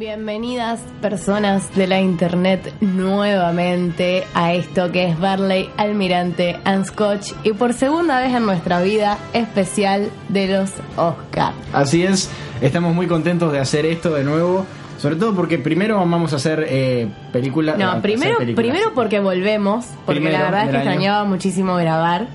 Bienvenidas personas de la internet nuevamente a esto que es Barley, Almirante and Scotch y por segunda vez en nuestra vida especial de los Oscars. Así es, estamos muy contentos de hacer esto de nuevo. Sobre todo porque primero vamos a hacer eh, películas. No, primero, primero porque volvemos, porque Primero la verdad es que extrañaba muchísimo grabar.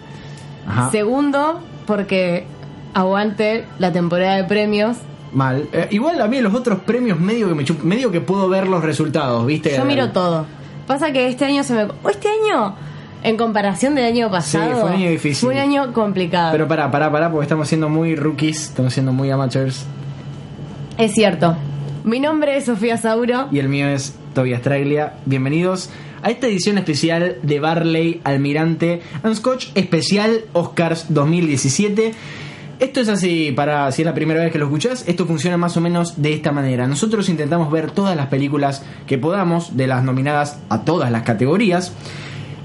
Ajá. Segundo, porque aguante la temporada de premios. Mal. Eh, igual a mí los otros premios medio que me chup- medio que puedo ver los resultados, ¿viste? Yo miro todo. Pasa que este año se me... o Este año, en comparación del año pasado... fue un año difícil. Fue un año complicado. Pero pará, pará, pará, porque estamos siendo muy rookies, estamos siendo muy amateurs. Es cierto. Mi nombre es Sofía Sauro. Y el mío es Tobias Traglia. Bienvenidos a esta edición especial de Barley, Almirante and Scotch, especial Oscars 2017. Esto es así, para si es la primera vez que lo escuchás, esto funciona más o menos de esta manera. Nosotros intentamos ver todas las películas que podamos, de las nominadas a todas las categorías.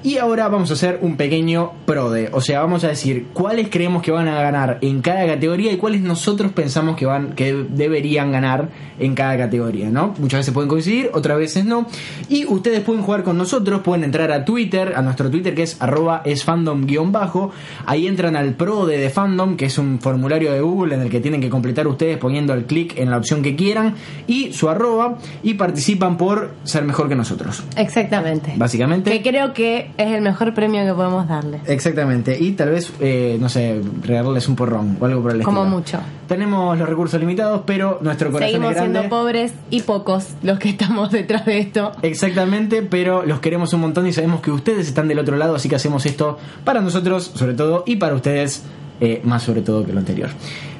Y ahora vamos a hacer un pequeño prode, o sea, vamos a decir cuáles creemos que van a ganar en cada categoría y cuáles nosotros pensamos que van que deberían ganar en cada categoría, ¿no? Muchas veces pueden coincidir, otras veces no. Y ustedes pueden jugar con nosotros, pueden entrar a Twitter, a nuestro Twitter que es arroba esfandom-bajo. Ahí entran al prode de fandom, que es un formulario de Google en el que tienen que completar ustedes poniendo el clic en la opción que quieran y su arroba y participan por ser mejor que nosotros. Exactamente. Básicamente. Que creo que es el mejor premio que podemos darle. Exactamente, y tal vez, eh, no sé, regalarles un porrón o algo por el Como estilo. mucho. Tenemos los recursos limitados, pero nuestro corazón Seguimos es grande. siendo pobres y pocos los que estamos detrás de esto. Exactamente, pero los queremos un montón y sabemos que ustedes están del otro lado, así que hacemos esto para nosotros, sobre todo, y para ustedes, eh, más sobre todo que lo anterior.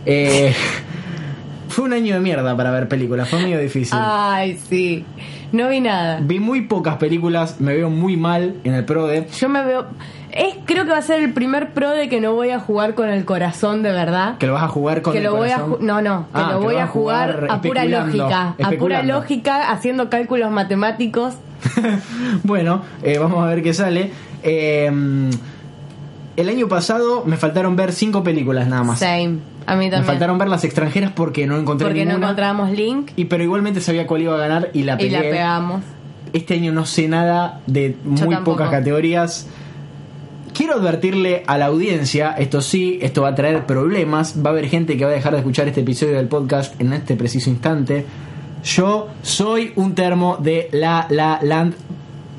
Eh, fue un año de mierda para ver películas, fue medio difícil. Ay, sí. No vi nada. Vi muy pocas películas, me veo muy mal en el PRODE. Yo me veo. Es, creo que va a ser el primer pro de que no voy a jugar con el corazón de verdad. Que lo vas a jugar con que el lo voy a corazón. no no que Ah, lo que voy a jugar a pura lógica a pura lógica haciendo cálculos matemáticos bueno, eh, vamos a ver qué sale. Eh, el año pasado me faltaron ver cinco películas nada más. same a mí Me también faltaron ver las extranjeras porque no encontré porque no ninguna. encontramos link Y pero igualmente sabía cuál iba a ganar y la y pegué. la pegamos Este año no sé nada de muy tampoco. pocas categorías. Quiero advertirle a la audiencia, esto sí, esto va a traer problemas, va a haber gente que va a dejar de escuchar este episodio del podcast en este preciso instante. Yo soy un termo de La La Land.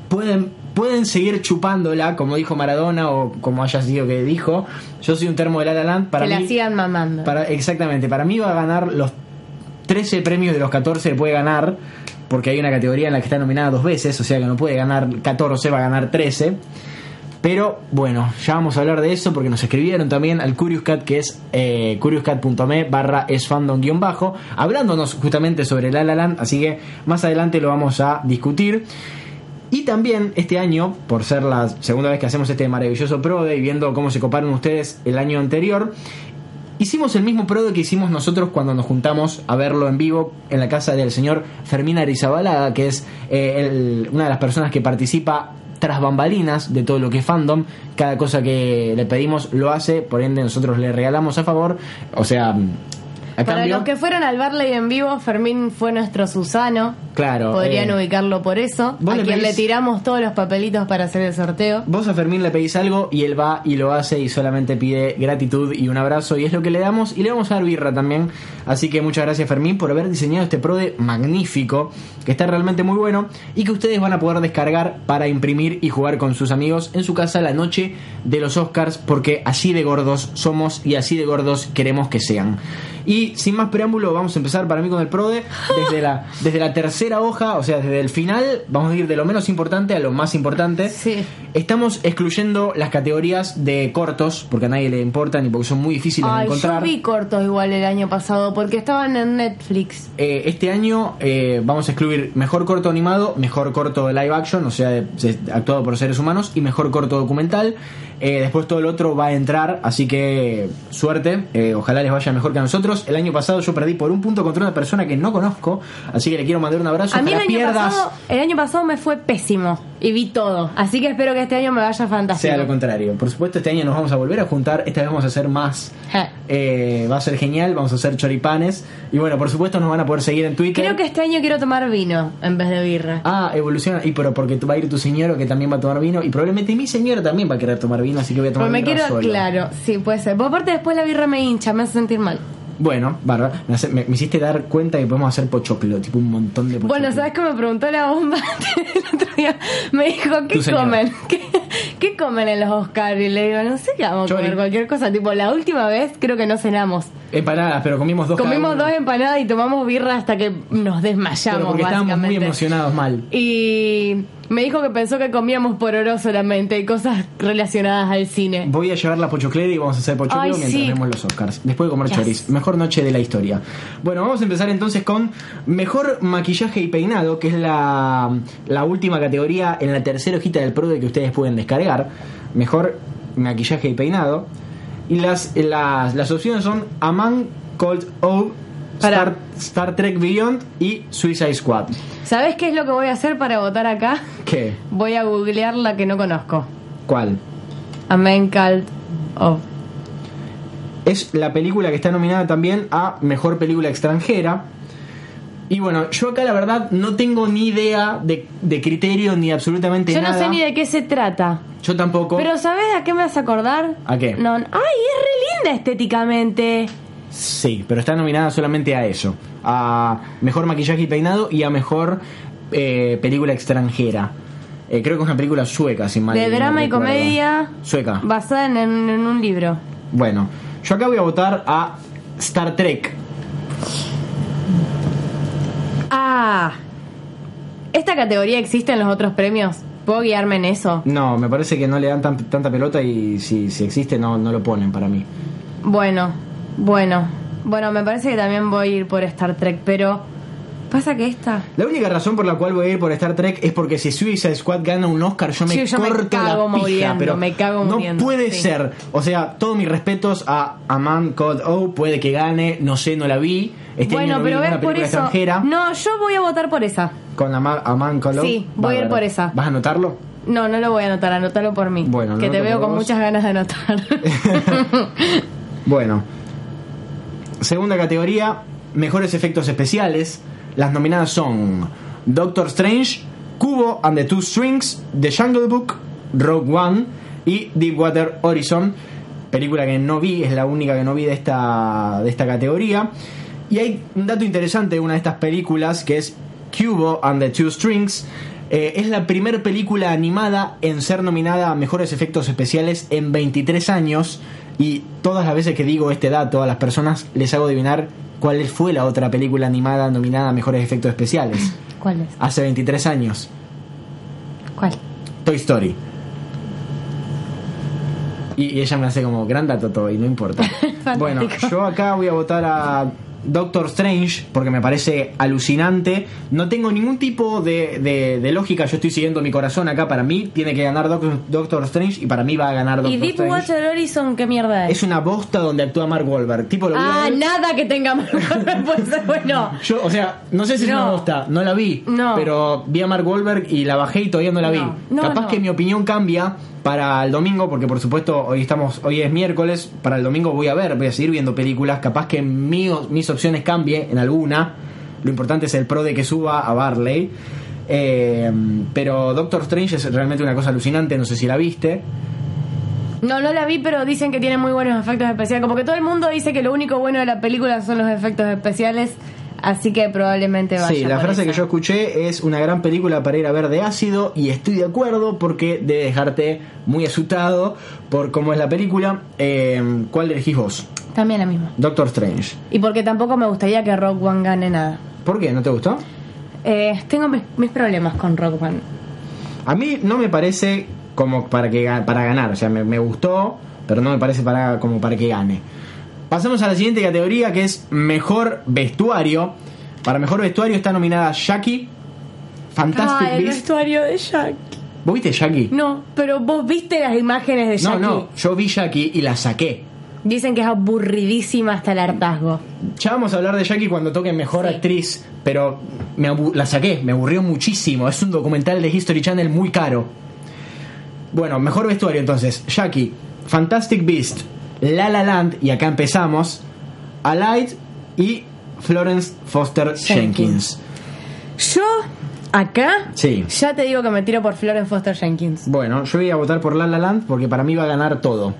Pueden, pueden seguir chupándola, como dijo Maradona o como haya sido que dijo. Yo soy un termo de La La Land. Para que mí, la sigan mamando para, exactamente, para mí va a ganar los 13 premios de los 14 que puede ganar, porque hay una categoría en la que está nominada dos veces, o sea que no puede ganar 14, va a ganar 13. Pero bueno, ya vamos a hablar de eso porque nos escribieron también al Curious Cat que es eh, curiouscat.me barra esfandom guion bajo, hablándonos justamente sobre La La Land, así que más adelante lo vamos a discutir. Y también este año, por ser la segunda vez que hacemos este maravilloso PRODE y viendo cómo se coparon ustedes el año anterior, hicimos el mismo PRODE que hicimos nosotros cuando nos juntamos a verlo en vivo en la casa del señor Fermín Arizabalaga, que es eh, una de las personas que participa tras bambalinas de todo lo que es fandom. Cada cosa que le pedimos lo hace, por ende nosotros le regalamos a favor. O sea, a para cambio, los que fueron al Barley en vivo Fermín fue nuestro Susano claro. podrían eh, ubicarlo por eso a le quien pedís- le tiramos todos los papelitos para hacer el sorteo Vos a Fermín le pedís algo y él va y lo hace y solamente pide gratitud y un abrazo y es lo que le damos y le vamos a dar birra también. Así que muchas gracias Fermín por haber diseñado este prode magnífico, que está realmente muy bueno y que ustedes van a poder descargar para imprimir y jugar con sus amigos en su casa la noche de los Oscars porque así de gordos somos y así de gordos queremos que sean. Y sin más preámbulo vamos a empezar para mí con el prode desde la, desde la tercera hoja, o sea desde el final vamos a ir de lo menos importante a lo más importante. Sí. Estamos excluyendo las categorías de cortos, porque a nadie le importan y porque son muy difíciles de Ay, yo encontrar. vi cortos igual el año pasado porque estaban en Netflix. Eh, este año eh, vamos a excluir mejor corto animado, mejor corto de live action, o sea, de- de- actuado por seres humanos, y mejor corto documental. Eh, después todo el otro va a entrar, así que suerte, eh, ojalá les vaya mejor que a nosotros. El año pasado yo perdí por un punto contra una persona que no conozco, así que le quiero mandar un abrazo. A mí el año, pierdas. pasado, el año pasado me fue pésimo. y vi todo. Así que espero que este año me vaya fantástico. Sea lo contrario. Por supuesto, este año nos vamos a volver a juntar. Esta vez vamos a hacer más. Eh, va a ser genial. Vamos a hacer choripanes. Y bueno, por supuesto, nos van a poder seguir en Twitter. Creo que este año quiero tomar vino en vez de birra. Ah, evoluciona. Y pero porque va a ir tu señor que también va a tomar vino. Y probablemente mi señora también va a querer tomar vino. Así que voy a tomar Pues me birra quiero, solo. claro, sí, puede ser. Por aparte después la birra me hincha, me hace sentir mal. Bueno, bárbaro. Me, hace- me- me hiciste dar cuenta que podemos hacer pochoclo. Tipo un montón de pochoclo. Bueno, ¿sabes qué me preguntó la bomba el otro día? Me dijo, ¿qué Tu señora. comen? ¿Qué, qué comen en los Oscars? Y le digo, no sé qué vamos a Chori. comer, cualquier cosa. Tipo, la última vez creo que no cenamos. Empanadas, pero comimos dos cada Comimos uno. dos empanadas y tomamos birra hasta que nos desmayamos, Pero porque estábamos muy básicamente. emocionados mal. Y me dijo que pensó que comíamos por oro solamente y cosas relacionadas al cine. Voy a llevar la pochoclera y vamos a hacer pochoclo Ay, mientras sí. vemos los Oscars. Después de comer Yes. choris. Mejor noche de la historia. Bueno, vamos a empezar entonces con mejor maquillaje y peinado, que es la, la última categoría en la tercera hojita del PRODE que ustedes pueden descargar. Mejor maquillaje y peinado. Y las, las, las opciones son A Man Called O. Star, Star Trek Beyond y Suicide Squad. ¿Sabes qué es lo que voy a hacer para votar acá? ¿Qué? Voy a googlear la que no conozco. ¿Cuál? A Man Called Of. Es la película que está nominada también a Mejor Película Extranjera. Y bueno, yo acá la verdad no tengo ni idea de, de criterio ni absolutamente Yo no nada. sé ni de qué se trata. Yo tampoco. Pero ¿sabes a qué me vas a acordar? ¿A qué? No, ay, es re linda estéticamente. Sí, pero está nominada solamente a eso. A Mejor Maquillaje y Peinado y a Mejor eh, Película Extranjera. Eh, creo que es una película sueca, sin mal De drama y comedia. Sueca. Basada en, en- en un libro. Bueno, yo acá voy a votar a Star Trek. Ah. ¿Esta categoría existe en los otros premios? ¿Puedo guiarme en eso? No, me parece que no le dan tan- tanta pelota y si, si existe no, no lo ponen para mí. Bueno, bueno. Bueno, me parece que también voy a ir por Star Trek, pero... Pasa que esta... La única razón por la cual voy a ir por Star Trek es porque si Suicide Squad gana un Oscar, yo me Sí, yo me corto cago la pija, muriendo, pero me cago no muriendo, puede sí. ser. O sea, todos mis respetos a A Man Called O, puede que gane, no sé, no la vi. Este bueno, no vi pero ves ninguna por eso... extranjera No, yo voy a votar por esa. con A Man, A Man Called O. Sí, voy a ir por esa. ¿Vas a anotarlo? No, no lo voy a anotar, anótalo por mí. Bueno, que te veo con vos. muchas ganas de anotar. Bueno. Segunda categoría, mejores efectos especiales. Las nominadas son Doctor Strange, Cubo and the Two Strings, The Jungle Book, Rogue One y Deepwater Horizon. Película que no vi, es la única que no vi de esta, de esta categoría. Y hay un dato interesante de una de estas películas que es Cubo and the Two Strings. Eh, es la primera película animada en ser nominada a mejores efectos especiales en 23 años. Y todas las veces que digo este dato a las personas les hago adivinar cuál fue la otra película animada nominada a mejores efectos especiales. ¿Cuál es? Hace 23 años. ¿Cuál? Toy Story. Y, y ella me hace como gran dato todo y no importa. bueno, yo acá voy a votar a Doctor Strange porque me parece alucinante. No tengo ningún tipo de, de- de lógica. Yo estoy siguiendo mi corazón acá. Para mí tiene que ganar Doc- Doctor Strange y para mí va a ganar Doctor ¿Y Strange. Deepwater Horizon qué mierda es? Es una bosta donde actúa Mark Wahlberg. Tipo, lo Ah, nada que tenga más puede ser bueno. Yo, o sea, no sé si es No. una bosta, no la vi, No. pero vi a Mark Wahlberg y la bajé y todavía no la vi. No, no, Capaz que mi opinión cambia para el domingo, porque por supuesto hoy estamos, hoy es miércoles, para el domingo voy a ver, voy a seguir viendo películas, capaz que mi- mis opciones cambie en alguna. Lo importante es el pro de que suba a Barley. Eh, pero Doctor Strange es realmente una cosa alucinante, no sé si la viste. No, no la vi, pero dicen que tiene muy buenos efectos especiales. Como que todo el mundo dice que lo único bueno de la película son los efectos especiales. Así que probablemente vaya. Sí, la por frase esa. que yo escuché es una gran película para ir a ver de ácido y estoy de acuerdo porque debe dejarte muy asustado por cómo es la película. Eh, ¿Cuál elegís vos? También la misma. Doctor Strange. Y porque tampoco me gustaría que Rock One gane nada. ¿Por qué? ¿No te gustó? Eh, tengo mis, mis problemas con Rock One. A mí no me parece como para que para ganar, o sea, me, me gustó, pero no me parece para como para que gane. Pasamos a la siguiente categoría que es mejor vestuario. Para mejor vestuario está nominada Jackie, Fantastic Ah, el vestuario de Jackie. ¿Vos viste Jackie? No, pero vos viste las imágenes de No, Jackie. no, yo vi Jackie y la saqué. Dicen que es aburridísima hasta el hartazgo. Ya vamos a hablar de Jackie cuando toque mejor Sí. actriz, pero me la saqué, me aburrió muchísimo. Es un documental de History Channel muy caro. Bueno, mejor vestuario entonces. Jackie, Fantastic Beast, La La Land, y acá empezamos, Alight y Florence Foster Jenkins. Jenkins. Yo, acá, Sí. ya te digo que me tiro por Florence Foster Jenkins. Bueno, yo voy a votar por La La Land porque para mí va a ganar todo.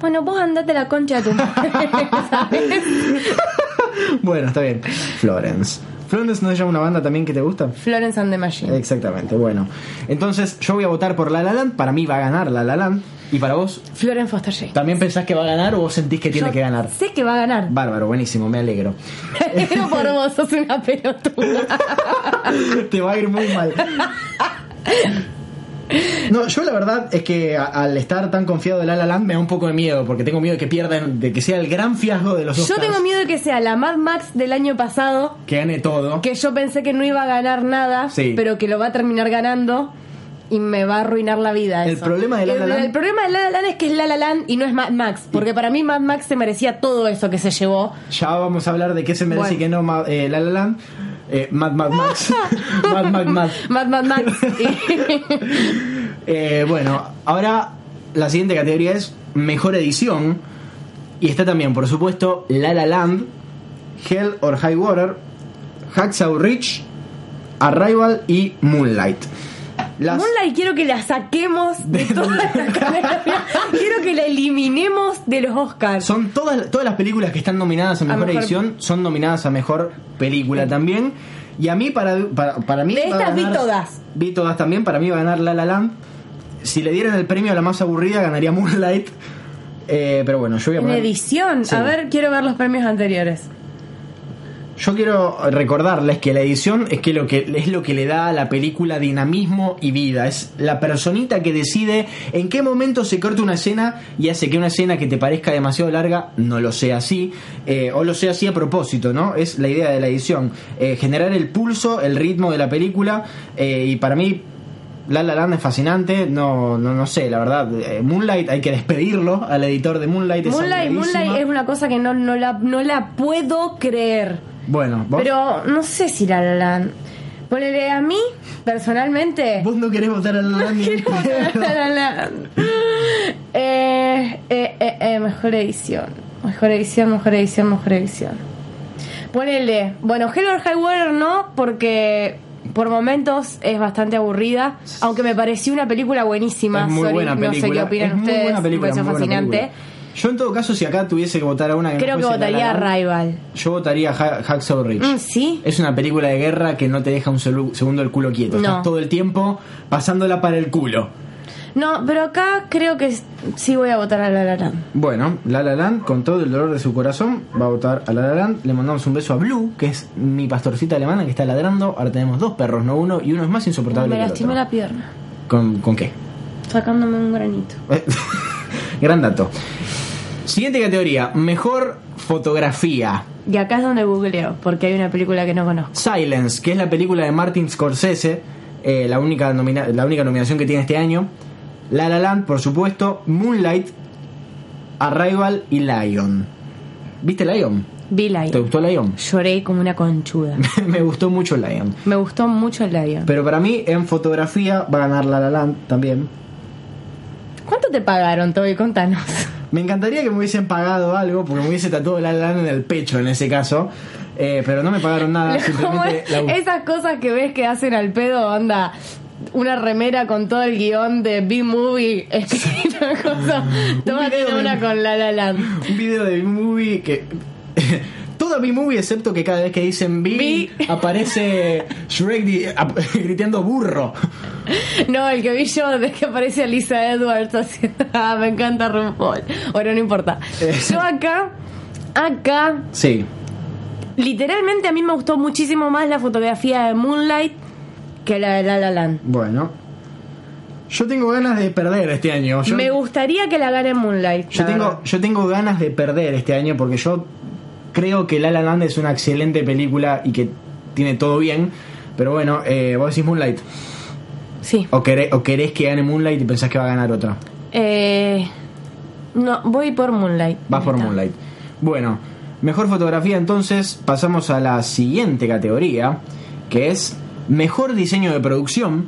Bueno, vos andate la concha de tu madre, ¿sabes? Bueno, está bien. Florence. Florence no se llama una banda también que te gusta. Florence and the Machine. Exactamente, bueno. Entonces yo voy a votar por La La Land, para mí va a ganar La La Land. ¿Y para vos? Florence Foster Jenkins. ¿También pensás que va a ganar o vos sentís que tiene Yo que ganar? Sé que va a ganar. Bárbaro, buenísimo, me alegro. Pero por vos sos una pelotuda. Te va a ir muy mal. No, yo la verdad es que a- al estar tan confiado de La La Land me da un poco de miedo, porque tengo miedo de que pierdan, de que sea el gran fiasco de los Yo Oscars, tengo miedo de que sea la Mad Max del año pasado, que gane todo. que yo pensé que no iba a ganar nada, Sí. pero que lo va a terminar ganando y me va a arruinar la vida. El problema de La Land- el problema de La La Land es que es La La Land y no es Mad Max, porque para mí Mad Max se merecía todo eso que se llevó. Ya vamos a hablar de qué se merece y Bueno. qué no eh, La La Land. Eh, Mad Mad Max. Mad Mad Mad. Mad Mad Max. Eh, bueno, ahora la siguiente categoría es mejor edición. Y está también, por supuesto, La La Land, Hell or High Water, Hacksaw Ridge, Arrival y Moonlight. Las- Moonlight quiero que la saquemos de toda la categoría. Quiero que la eliminemos de los Oscars. Son todas, todas las películas que están nominadas a A mejor, edición, son nominadas a mejor película también. Y a mí, para, para, para mí. De estas vi ganar- todas. Vi todas también, para mí va a ganar La La Land. Si le dieran el premio a la más aburrida, ganaría Moonlight. Eh, pero bueno, yo voy a En poner- edición. Sí. A ver, quiero ver los premios anteriores. Yo quiero recordarles que la edición es que lo que es lo que le da a la película dinamismo y vida. Es la personita que decide en qué momento se corta una escena y hace que una escena que te parezca demasiado larga no lo sea así eh, o lo sea así a propósito, ¿no? Es la idea de la edición, Eh, generar el pulso, el ritmo de la película eh, y para mí La La Land es fascinante, no, no, no sé, la verdad. eh, Moonlight hay que despedirlo al editor de Moonlight. Moonlight. Moonlight es una cosa que no, no, la, no la puedo creer. Bueno, vos, Pero no sé si la La Land. Ponele a mí, personalmente. vos no querés votar a La La Land votar pedo. a La Land. Eh, eh, eh, eh, mejor edición. Mejor edición, mejor edición, mejor edición. Ponele. Bueno, Hell High Water no, porque por momentos es bastante aburrida. Aunque me pareció una película buenísima. Es muy Sorry, buena película. No sé qué opinan es muy ustedes. buena película, me pareció muy buena fascinante. película. Yo en todo caso, si acá tuviese que votar a una que no Creo que fuese La La votaría Land, Rival. Yo votaría Ha- Hacksaw Ridge. Mm, ¿Sí? Es una película de guerra que no te deja un segundo el culo quieto. No. Estás todo el tiempo pasándola para el culo. No, pero acá creo que sí voy a votar a La La Land. Bueno, La La Land, con todo el dolor de su corazón, va a votar a La La Land. Le mandamos un beso a Blue, que es mi pastorcita alemana que está ladrando. Ahora tenemos dos perros, no uno, y uno es más insoportable Me lastimé la pierna. ¿Con, ¿Con qué? Sacándome un granito. Gran dato. Siguiente categoría, mejor fotografía. Y acá es donde googleo, porque hay una película que no conozco. Silence, que es la película de Martin Scorsese, eh, la, única nomina- la única nominación que tiene este año. La La Land, por supuesto. Moonlight, Arrival y Lion. ¿Viste Lion? Vi ¿Te Lion. gustó Lion? Lloré como una conchuda. Me gustó mucho Lion. Me gustó mucho el Lion. Pero para mí, en fotografía, va a ganar La La Land también. ¿Cuánto te pagaron, Toby? Contanos. Me encantaría que me hubiesen pagado algo, porque me hubiese tatuado La La Land en el pecho en ese caso. Eh, pero no me pagaron nada, la esas cosas que ves que hacen al pedo, anda. Una remera con todo el guion de B-Movie escrito cosa. Tómate de- una con La La Land. un video de B-Movie que. Toda B-Movie, excepto que cada vez que dicen B, aparece Shrek gritando burro. No, el que vi yo de que aparece Alisa Edwards haciendo. Ah, me encanta RuPaul. Bueno, no importa. Yo acá, acá, Sí. literalmente a mí me gustó muchísimo más la fotografía de Moonlight que la de La La Land. Bueno. Yo tengo ganas de perder este año. Yo, Me gustaría que la gane Moonlight. yo tengo, verdad. yo tengo ganas de perder este año porque yo creo que La La Land es una excelente película y que tiene todo bien. Pero bueno, eh, vos decís Moonlight. Sí. O querés, o querés que gane Moonlight y pensás que va a ganar otra. Eh, No, voy por Moonlight. Vas por Está. Moonlight. Bueno, mejor fotografía entonces, pasamos a la siguiente categoría, que es mejor diseño de producción.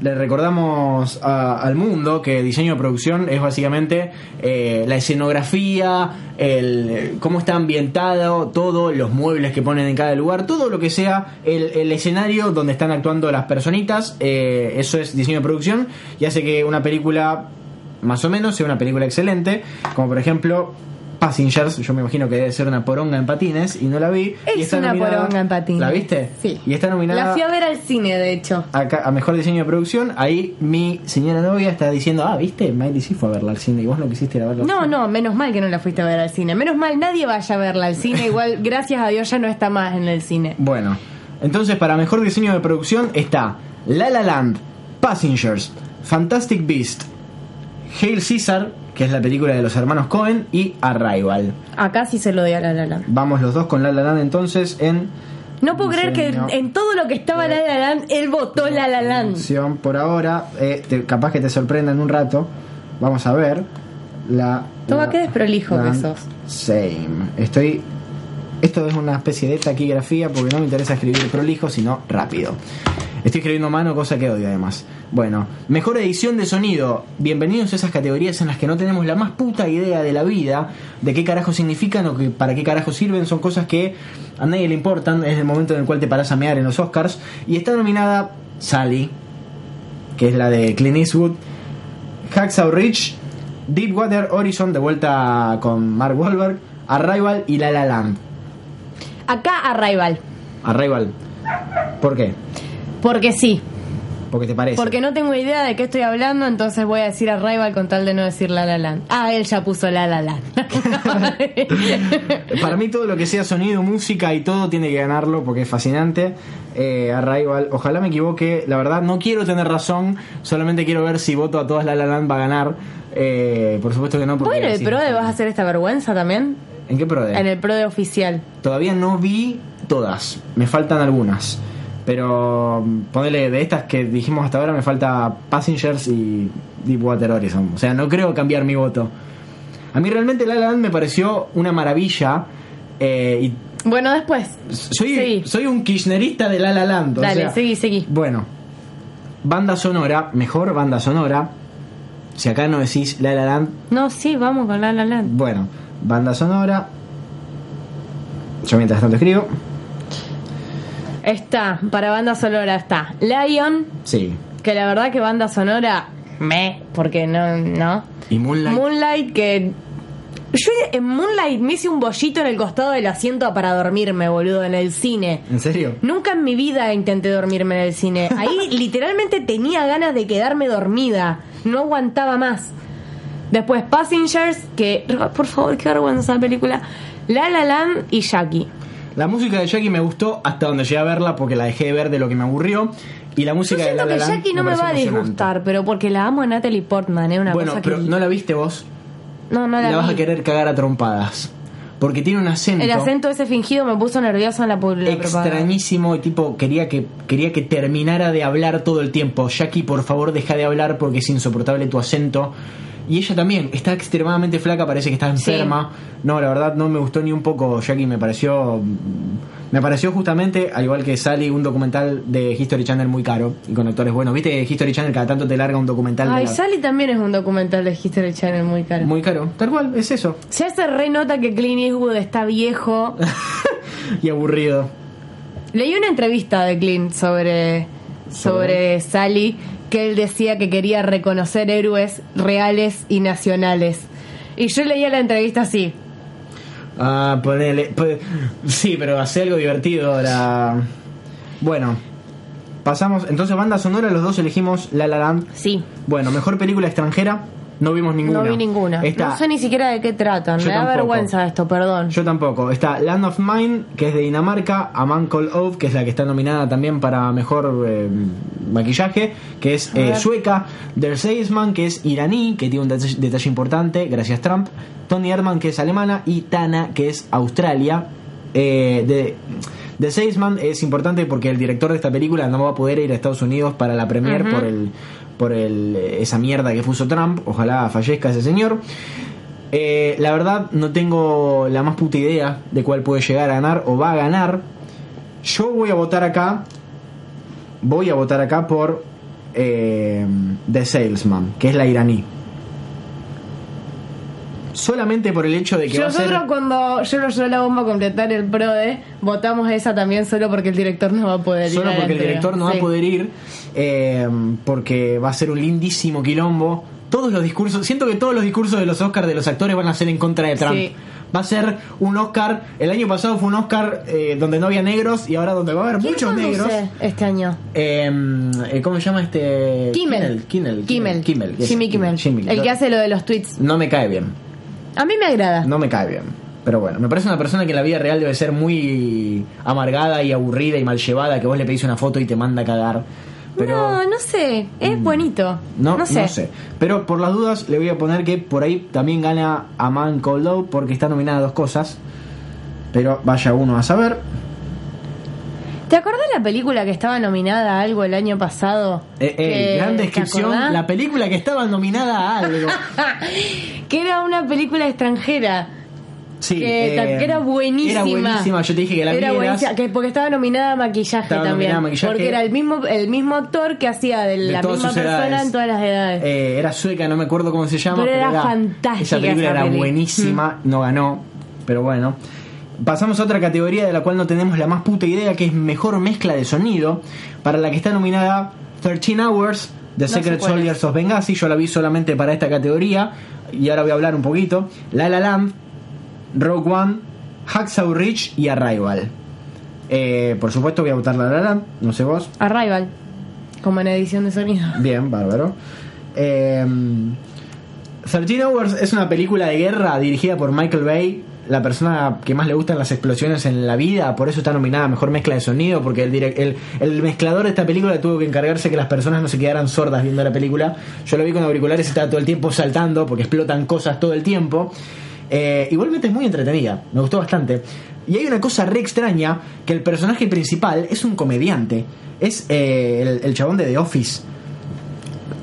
Le recordamos a- al mundo que diseño de producción es básicamente eh, la escenografía, el, cómo está ambientado, todo, los muebles que ponen en cada lugar, todo lo que sea el, el escenario donde están actuando las personitas, eh, eso es diseño de producción y hace que una película más o menos sea una película excelente, como por ejemplo Passengers, yo me imagino que debe ser una poronga en patines y no la vi. y Es está una nominada- poronga en patines. ¿La viste? Sí. Y está nominada La fui a ver al cine, de hecho. acá a mejor diseño de producción. Ahí mi señora novia está diciendo, ah, viste, Miley sí fue a verla al cine y vos no quisiste ir a verla. al No, cine". no, menos mal que no la fuiste a ver al cine. Menos mal nadie vaya a verla al cine. Igual, gracias a Dios, ya no está más en el cine. Bueno, entonces para mejor diseño de producción está La La Land, Passengers, Fantastic Beast, Hail Caesar, que es la película de los hermanos Cohen, y Arrival. Acá sí se lo doy a La La Land. Vamos los dos con La La Land entonces en No puedo creer que en todo lo que estaba La La Land, él votó La La Land. por ahora. Eh, te- capaz que te sorprenda en un rato. Vamos a ver. La. Toma, qué desprolijo que sos. Same. Estoy. Esto es una especie de taquigrafía porque no me interesa escribir prolijo, sino rápido. Estoy escribiendo mano, cosa que odio además. Bueno, mejor edición de sonido. Bienvenidos a esas categorías en las que no tenemos la más puta idea de la vida, de qué carajo significan o que, para qué carajo sirven. Son cosas que a nadie le importan. Es el momento en el cual te paras a mear en los Oscars. Y está nominada Sally, que es la de Clint Eastwood, Hacksaw Ridge, Deepwater Horizon, de vuelta con Mark Wahlberg, Arrival y La La Land. Acá Arrival. Arrival. ¿Por qué? Porque sí. Porque te parece. Porque no tengo idea de qué estoy hablando, entonces voy a decir Arrival con tal de no decir La La Land. Ah, él ya puso La La Land. Para mí todo lo que sea sonido, música y todo tiene que ganarlo porque es fascinante. Eh, Arrival, ojalá me equivoque, la verdad no quiero tener razón, solamente quiero ver si voto a todas La La Land va a ganar. Eh, por supuesto que no. Porque bueno, ¿el sí, PRODE vas a hacer esta vergüenza también? ¿En qué PRODE? En el PRODE oficial. Todavía no vi todas, me faltan algunas. Pero mm, ponele de estas que dijimos hasta ahora, me falta Passengers y Deepwater Horizon. O sea, no creo cambiar mi voto. A mí realmente La La Land me pareció una maravilla. eh, y Bueno, después. soy, soy un kirchnerista de La La Land. o Dale, sea, seguí, seguí. Bueno, banda sonora, mejor banda sonora. Si acá no decís La La Land, No, sí, vamos con La La Land. bueno, banda sonora. Yo mientras tanto escribo. Está, para banda sonora está Lion, Sí. que la verdad que banda sonora, me, porque no, no. Y Moonlight. Moonlight, que. Yo en Moonlight me hice un bollito en el costado del asiento para dormirme, boludo, en el cine. ¿En serio? Nunca en mi vida intenté dormirme en el cine. Ahí literalmente tenía ganas de quedarme dormida. No aguantaba más. Después Passengers, que por favor, qué vergüenza esa película. La La Land y Jackie. La música de Jackie me gustó hasta donde llegué a verla porque la dejé de ver de lo que me aburrió. Y la Yo música de La siento La que Land Jackie no me pareció va a disgustar, pero porque la amo a Natalie Portman, es una Bueno, cosa que... pero ¿no la viste vos? no, no la, la vas vi. a querer cagar a trompadas. Porque tiene un acento, El acento ese fingido me puso nerviosa en la publicidad. extrañísimo y tipo quería que quería que terminara de hablar todo el tiempo. Jackie, por favor, deja de hablar porque es insoportable tu acento. Y ella también está extremadamente flaca, parece que está enferma. No, la verdad no me gustó ni un poco. Jackie me pareció me pareció justamente, al igual que Sally, un documental de History Channel muy caro y con actores buenos. ¿Viste History Channel cada tanto te larga un documental de Ay, la- Sally también es un documental de History Channel muy caro. muy caro? Tal cual, es eso. Se renota que Clint Eastwood está viejo. y aburrido. Leí una entrevista de Clint sobre, sobre Sally que él decía que quería reconocer héroes reales y nacionales. Y yo leía la entrevista así. Ah, ponele. po- Sí, pero hace algo divertido ahora. Bueno, pasamos. Entonces, banda sonora, los dos elegimos La La Land. Sí, Bueno, mejor película extranjera, no vimos ninguna. no vi ninguna. Está, No sé ni siquiera de qué tratan. Me da vergüenza esto, perdón. Yo tampoco. Está Land of Mine, que es de Dinamarca. A Man Called Ove, que es la que está nominada también para mejor eh, maquillaje, que es eh, sueca. Der Seisman, que es iraní, que tiene un detalle, detalle importante, gracias Trump. Tony Erdman, que es alemana. Y Tana, que es Australia. Eh, de. The Seisman es importante porque el director de esta película no va a poder ir a Estados Unidos para la premiere Ujú. por el por el, esa mierda que puso Trump. Ojalá fallezca ese señor. Eh, la verdad no tengo la más puta idea de cuál puede llegar a ganar o va a ganar. Yo voy a votar acá. Voy a votar acá por eh, The Salesman, que es la iraní. Solamente por el hecho de que va a Nosotros ser... cuando yo yo la bomba a completar el PRODE, votamos esa también solo porque el director no va a poder ir. Solo porque el director no va a poder ir, eh, porque va a ser un lindísimo quilombo. Todos los discursos, siento que todos los discursos de los Oscars de los actores van a ser en contra de Trump. Sí. Va a ser un Oscar, el año pasado fue un Oscar eh, donde no había negros y ahora donde va a haber ¿Quién muchos negros. este año? Eh, eh, ¿Cómo se llama este? Kimmel. Kimmel. Kimmel. Kimmel. Jimmy Kimmel. Jimmy. El que hace lo de los tweets. No me cae bien. A mí me agrada. No me cae bien. Pero bueno, me parece una persona que en la vida real debe ser muy amargada y aburrida y mal llevada, que vos le pedís una foto y te manda a cagar. Pero No, no sé. Es bonito. no, No sé. Pero por las dudas le voy a poner que por ahí también gana a Man Cold porque está nominada a dos cosas. Pero vaya uno a saber. ¿Te acordás la película que estaba nominada a algo el año pasado? Eh, eh, gran ¿te descripción. La película que estaba nominada a algo. que era una película extranjera. Sí, que, eh, que era buenísima. Era buenísima. Yo te dije que la Era buenísima, que porque estaba nominada a maquillaje Estaba también. nominada a maquillaje. Porque era el mismo el mismo actor que hacía de de la misma persona edades. en todas las edades. Eh, era sueca, no me acuerdo cómo se llama. Pero era fantástica Esa película esa era peli. Mm. buenísima, no ganó, pero bueno. Pasamos a otra categoría de la cual no tenemos la más puta idea, que es mejor mezcla de sonido, para la que está nominada 13 Hours, The Secret. Soldiers of Benghazi. Yo la vi solamente para esta categoría, y ahora voy a hablar un poquito. La La Land, Rogue One, Hacksaw Ridge y Arrival. Eh, por supuesto voy a votar La La Land, no sé vos. Arrival. Como en edición de sonido. Bien, bárbaro. Eh, 13 Hours es una película de guerra dirigida por Michael Bay, la persona que más le gustan las explosiones en la vida, por eso está nominada a Mejor Mezcla de Sonido, porque el, direc- el, el mezclador de esta película tuvo que encargarse que las personas no se quedaran sordas viendo la película. Yo lo vi con auriculares y estaba todo el tiempo saltando, porque explotan cosas todo el tiempo. Eh, igualmente es muy entretenida, me gustó bastante. Y hay una cosa re extraña, que el personaje principal es un comediante, es eh, el, el chabón de The Office.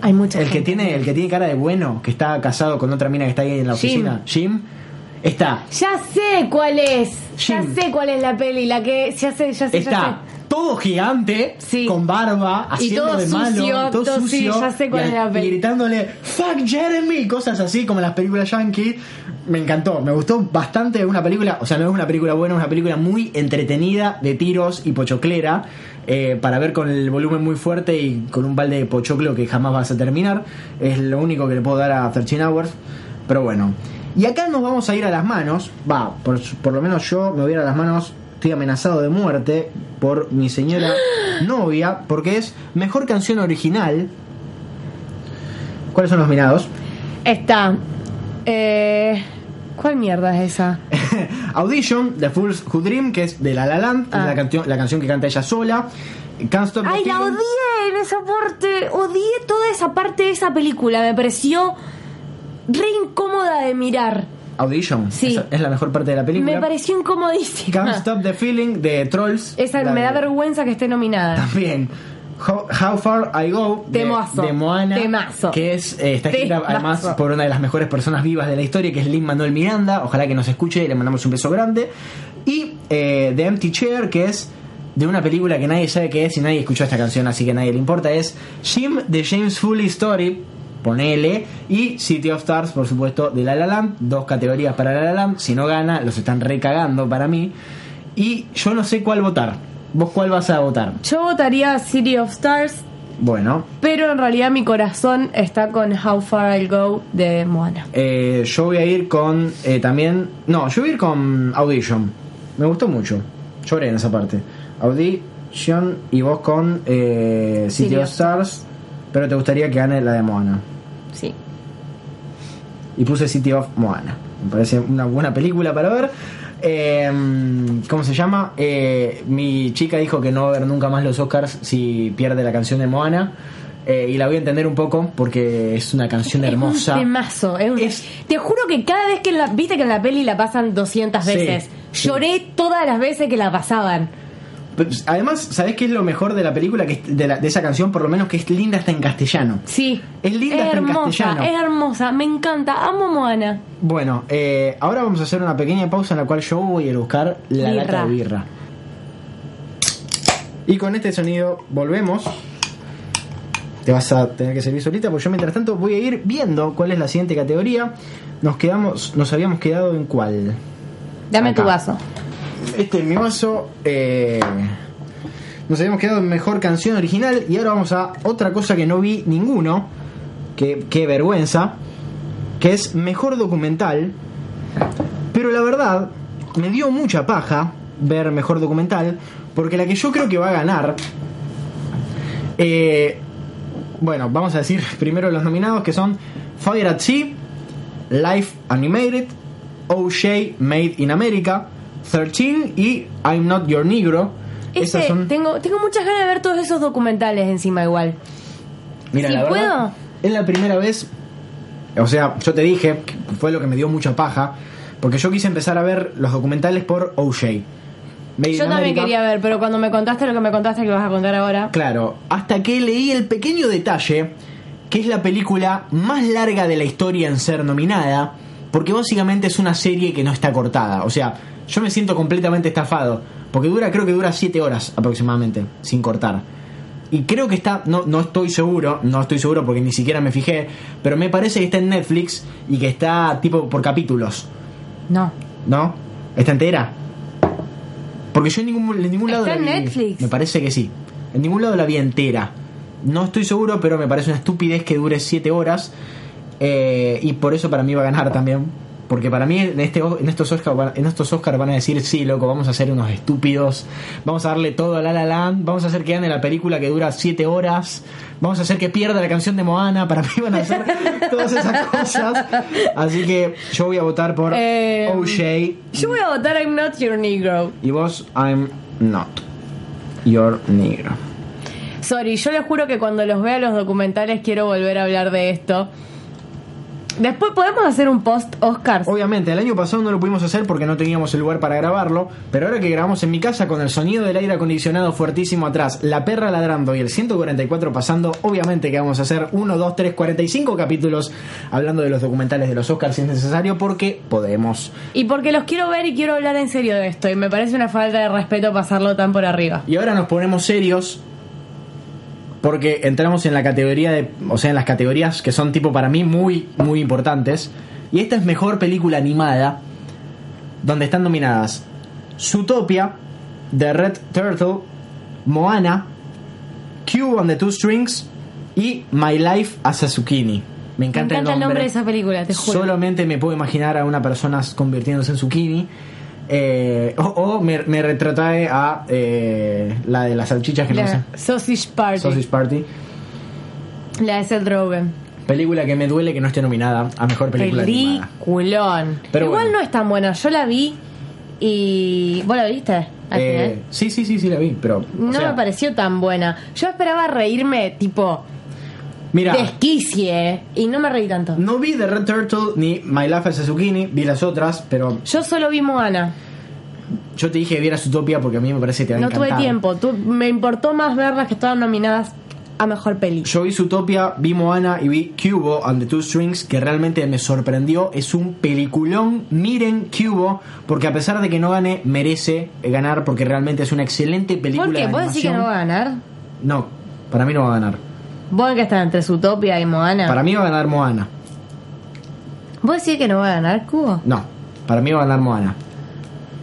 Hay mucha El que gente. tiene, el que tiene cara de bueno, que está casado con otra mina que está ahí en la Jim. oficina, Jim, está, Ya sé cuál es. Ya sé cuál es la peli. La que. Ya sé, ya sé, ya está todo gigante, Sí. con barba, Y haciendo todo de malo, sucio, todo todo- sí, sucio, ya sé cuál y, es la y peli. gritándole fuck Jeremy, cosas así como las películas yankee. Me encantó, me gustó bastante una película, o sea, no es una película buena, es una película muy entretenida de tiros y pochoclera. eh, para ver con el volumen muy fuerte y con un balde de pochoclo que jamás vas a terminar. Es lo único que le puedo dar a 13 Hours. Pero bueno. Y acá nos vamos a ir a las manos. Va, por, por lo menos yo me voy a ir a las manos. Estoy amenazado de muerte por mi señora novia. Porque es mejor canción original. ¿Cuáles son los mirados? Está. Eh, ¿Cuál mierda es esa? Audition, The Fools Who Dream, que es de La La Land, Ah. la, canción, la canción que canta ella sola. Can't Stop the Ay, la odié en esa parte. Odié toda esa parte de esa película. Me pareció re incómoda de mirar. Audition, Sí. es la mejor parte de la película. Me pareció incomodísima. Can't Stop the Feeling de Trolls. Esa me da de- vergüenza que esté nominada. También. How, How Far I Go de, de Moana. Temazo. Que es, eh, está escrita Temazo. además por una de las mejores personas vivas de la historia, que es Lin Manuel Miranda. Ojalá que nos escuche y le mandamos un beso grande. Y eh, The Empty Chair, que es de una película que nadie sabe qué es y nadie escuchó esta canción, así que a nadie le importa. Es Jim de James Foley Story. Ponele. Y City of Stars, por supuesto, de La La Land. Dos categorías para La La Land. Si no gana, los están recagando para mí. Y yo no sé cuál votar. ¿Vos cuál vas a votar? Yo votaría City of Stars, Bueno, pero en realidad mi corazón está con How Far I'll Go de Moana. eh, yo voy a ir con eh, también. No, yo voy a ir con Audition. Me gustó mucho. Lloré en esa parte. Audition y vos con eh, City City of of Stars. Pero te gustaría que gane la de Moana. Sí. Y puse City of Moana. Me parece una buena película para ver. Eh, ¿Cómo se llama? Eh, mi chica dijo que no va a ver nunca más los Oscars si pierde la canción de Moana. Eh, y la voy a entender un poco porque es una canción hermosa. Un temazo. es un- Es- Te juro que cada vez que la, viste que en la peli la pasan 200 Sí, veces. sí. Lloré todas las veces que la pasaban. Además, ¿sabés qué es lo mejor de la película? que es- de, la- de esa canción, por lo menos que es linda hasta en castellano. Sí. Es linda hasta en hermosa, castellano. es hermosa, me encanta, amo Moana. Bueno, eh, ahora vamos a hacer una pequeña pausa en la cual yo voy a buscar la Birra. lata de birra. Y con este sonido volvemos. Te vas a tener que servir solita, porque yo mientras tanto voy a ir viendo cuál es la siguiente categoría. Nos quedamos, nos habíamos quedado en cuál. Dame Acá. tu vaso. Este es mi vaso. eh, nos habíamos quedado en mejor canción original y ahora vamos a otra cosa que no vi ninguno. Que, qué vergüenza. Que es mejor documental. Pero la verdad, me dio mucha paja ver mejor documental. Porque la que yo creo que va a ganar. eh, bueno, vamos a decir primero los nominados que son Fire at Sea, Life Animated, O'Shea Made in America, 13 y I'm Not Your Negro. Ese, Esas son. tengo, tengo muchas ganas de ver todos esos documentales encima igual. Mira, si la verdad, puedo. es la primera vez. O sea, yo te dije, fue lo que me dio mucha paja. Porque yo quise empezar a ver los documentales por O'Shea. Made Yo también America. quería ver, pero cuando me contaste lo que me contaste que vas a contar ahora. Claro, hasta que leí el pequeño detalle que es la película más larga de la historia en ser nominada, porque básicamente es una serie que no está cortada. O sea, yo me siento completamente estafado, porque dura, creo que dura 7 horas aproximadamente, sin cortar. Y creo que está, no, no estoy seguro, no estoy seguro porque ni siquiera me fijé, pero me parece que está en Netflix y que está tipo por capítulos, No. ¿no? ¿Está entera? Porque yo en ningún, en ningún lado ¿Está la en vi. Netflix? Me parece que sí. En ningún lado la vi entera. No estoy seguro, pero me parece una estupidez que dure 7 horas. Eh, y por eso para mí va a ganar también. Porque para mí en, este, en, estos Oscar, en estos Oscar van a decir, sí, loco, vamos a ser unos estúpidos. Vamos a darle todo a La La Land. Vamos a hacer que gane la película que dura 7 horas. Vamos a hacer que pierda la canción de Moana. Para mí van a hacer todas esas cosas. Así que yo voy a votar por Eh, O'Shea. Yo voy a votar I'm Not Your Negro. Y vos, I'm not your negro. Sorry, yo les juro que cuando los vea los documentales quiero volver a hablar de esto. Después podemos hacer un post Oscars. Obviamente, el año pasado no lo pudimos hacer porque no teníamos el lugar para grabarlo, pero ahora que grabamos en mi casa con el sonido del aire acondicionado fuertísimo atrás, la perra ladrando y el 144 pasando, obviamente que vamos a hacer 1, 2, 3, 45 capítulos hablando de los documentales de los Oscars si es necesario porque podemos. Y porque los quiero ver y quiero hablar en serio de esto. Y me parece una falta de respeto pasarlo tan por arriba. Y ahora nos ponemos serios porque entramos en la categoría de, o sea, en las categorías que son tipo para mí muy muy importantes y esta es mejor película animada donde están nominadas Zootopia, The Red Turtle, Moana, Q on the Two Strings y My Life as a Zucchini. Me encanta, me encanta el nombre de esa película, te juro. Solamente me puedo imaginar a una persona convirtiéndose en zucchini. Eh, o o me, me retrotrae a eh, la de las salchichas que no sé. Sausage Party. Sausage Party. La de Seth Rogen. Película que me duele que no esté nominada a mejor película animada. Peliculón. Pero Igual bueno. no es tan buena. Yo la vi y. ¿Vos la viste? Eh, sí, sí, sí, sí la vi, pero. No sea, me pareció tan buena. Yo esperaba reírme tipo Mira, desquicie y no me reí tanto. no vi The Red Turtle ni My Life as a Zucchini, vi las otras, pero Yo solo vi Moana. yo te dije que vieras Utopia porque a mí me parece que te va a No tuve tiempo. Me importó más ver las que estaban nominadas a mejor peli. Yo vi Zootopia, vi Moana y vi Cubo and the Two Strings, que realmente me sorprendió. Es un peliculón. Miren Cubo, porque a pesar de que no gane, merece ganar, porque realmente es una excelente película. ¿Por qué? de ¿Vos decís que no va a ganar? No, para mí no va a ganar. ¿Vos que está entre Zootopia y Moana? Para mí va a ganar Moana. ¿Vos decís que no va a ganar Cubo? No, para mí va a ganar Moana.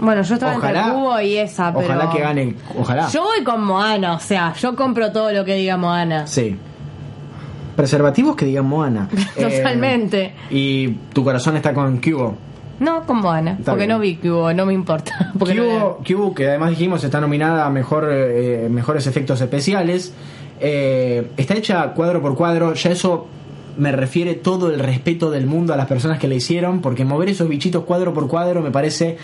Bueno, yo estaba Ojalá- entre Cubo y esa, pero... Ojalá que gane, ojalá. Yo voy con Moana, o sea, yo compro todo lo que diga Moana. Sí. Preservativos que digan Moana. Eh, Totalmente. y tu corazón está con Cubo. No con Moana, Está porque bien. no vi Cubo, no me importa. No Cubo, Cubo, que además dijimos está nominada a mejor, eh, mejores efectos especiales. Eh, está hecha cuadro por cuadro. Ya eso me refiere todo el respeto del mundo a las personas que la hicieron. Porque mover esos bichitos cuadro por cuadro me parece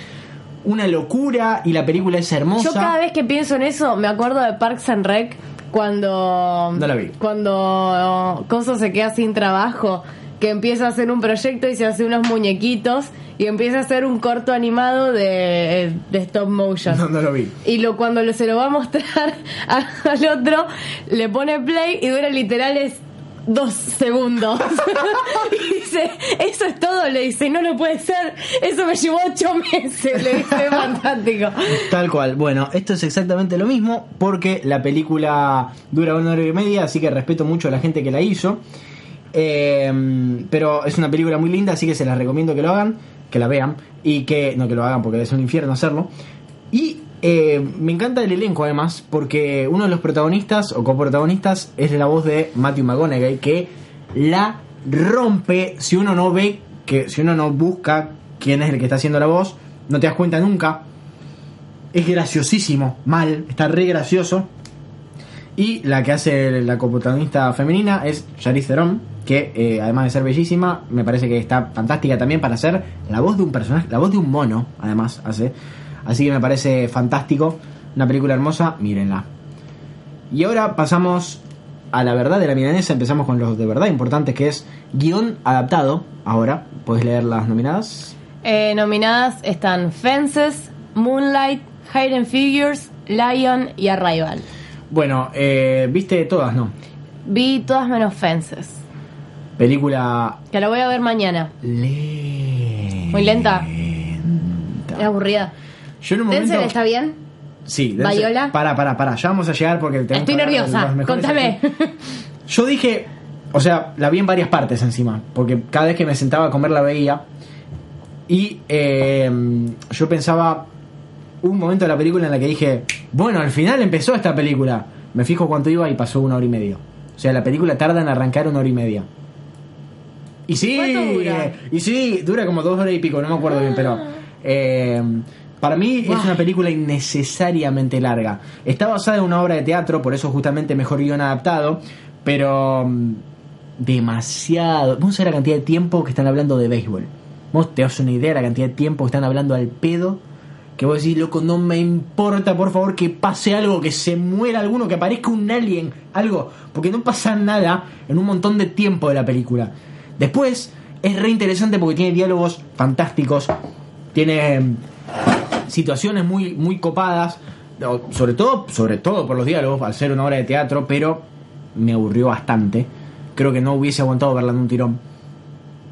una locura. Y la película es hermosa. Yo cada vez que pienso en eso me acuerdo de Parks and Rec cuando No la vi. cuando Coso se queda sin trabajo que empieza a hacer un proyecto y se hace unos muñequitos y empieza a hacer un corto animado de, de stop motion. No, no lo vi. Y lo, cuando lo- se lo va a mostrar a- al otro, le pone play y dura literales dos segundos. y dice, eso es todo, le dice, no, no puede ser, eso me llevó ocho meses, le dice, "Es fantástico. Tal cual. Bueno, esto es exactamente lo mismo porque la película dura una hora y media, así que respeto mucho a la gente que la hizo. Eh, pero es una película muy linda, así que se las recomiendo que lo hagan, que la vean y que no que lo hagan porque es un infierno hacerlo. Y eh, me encanta el elenco además porque uno de los protagonistas o coprotagonistas es la voz de Matthew McConaughey que la rompe si uno no ve que si uno no busca quién es el que está haciendo la voz, no te das cuenta nunca. Es graciosísimo, mal, está re gracioso. Y la que hace la coprotagonista femenina es Charlize Theron, que eh, además de ser bellísima, me parece que está fantástica también para hacer la voz de un personaje, la voz de un mono, además hace. Así que me parece fantástico, una película hermosa, mírenla. Y ahora pasamos a la verdad de la milanesa, empezamos con los de verdad importantes, que es guion adaptado. Ahora, ¿puedes leer las nominadas? Eh, nominadas están Fences, Moonlight, Hidden Figures, Lion y Arrival. Bueno, eh, viste todas, ¿no? Vi todas menos Fences, Película que la voy a ver mañana. lenta. Muy lenta. Es aburrida. Yo en un momento... Denzel está bien. Sí, Denzel- ¿Viola? Para, para, para. Ya vamos a llegar porque tenemos Estoy que nerviosa. Contame. Yo dije, o sea, la vi en varias partes encima, porque cada vez que me sentaba a comer la veía. Y eh, yo pensaba, hubo un momento de la película en la que dije, bueno, al final empezó esta película. Me fijo cuánto iba y pasó una hora y media. O sea, la película tarda en arrancar una hora y media. Y sí, ¿Cuánto dura? y sí, dura como dos horas y pico, no me acuerdo bien, pero... eh, para mí es una película innecesariamente larga. Está basada en una obra de teatro, por eso justamente mejor guion adaptado, pero mm, demasiado. Vamos a ver la cantidad de tiempo que están hablando de béisbol. Vos te das una idea de la cantidad de tiempo que están hablando al pedo. Que vos decís, loco, no me importa, por favor, que pase algo, que se muera alguno, que aparezca un alien, algo. Porque no pasa nada en un montón de tiempo de la película. Después, es re interesante porque tiene diálogos fantásticos. Tiene mm, situaciones muy, muy copadas. Sobre todo, sobre todo por los diálogos, al ser una obra de teatro, pero me aburrió bastante. Creo que no hubiese aguantado verla en un tirón.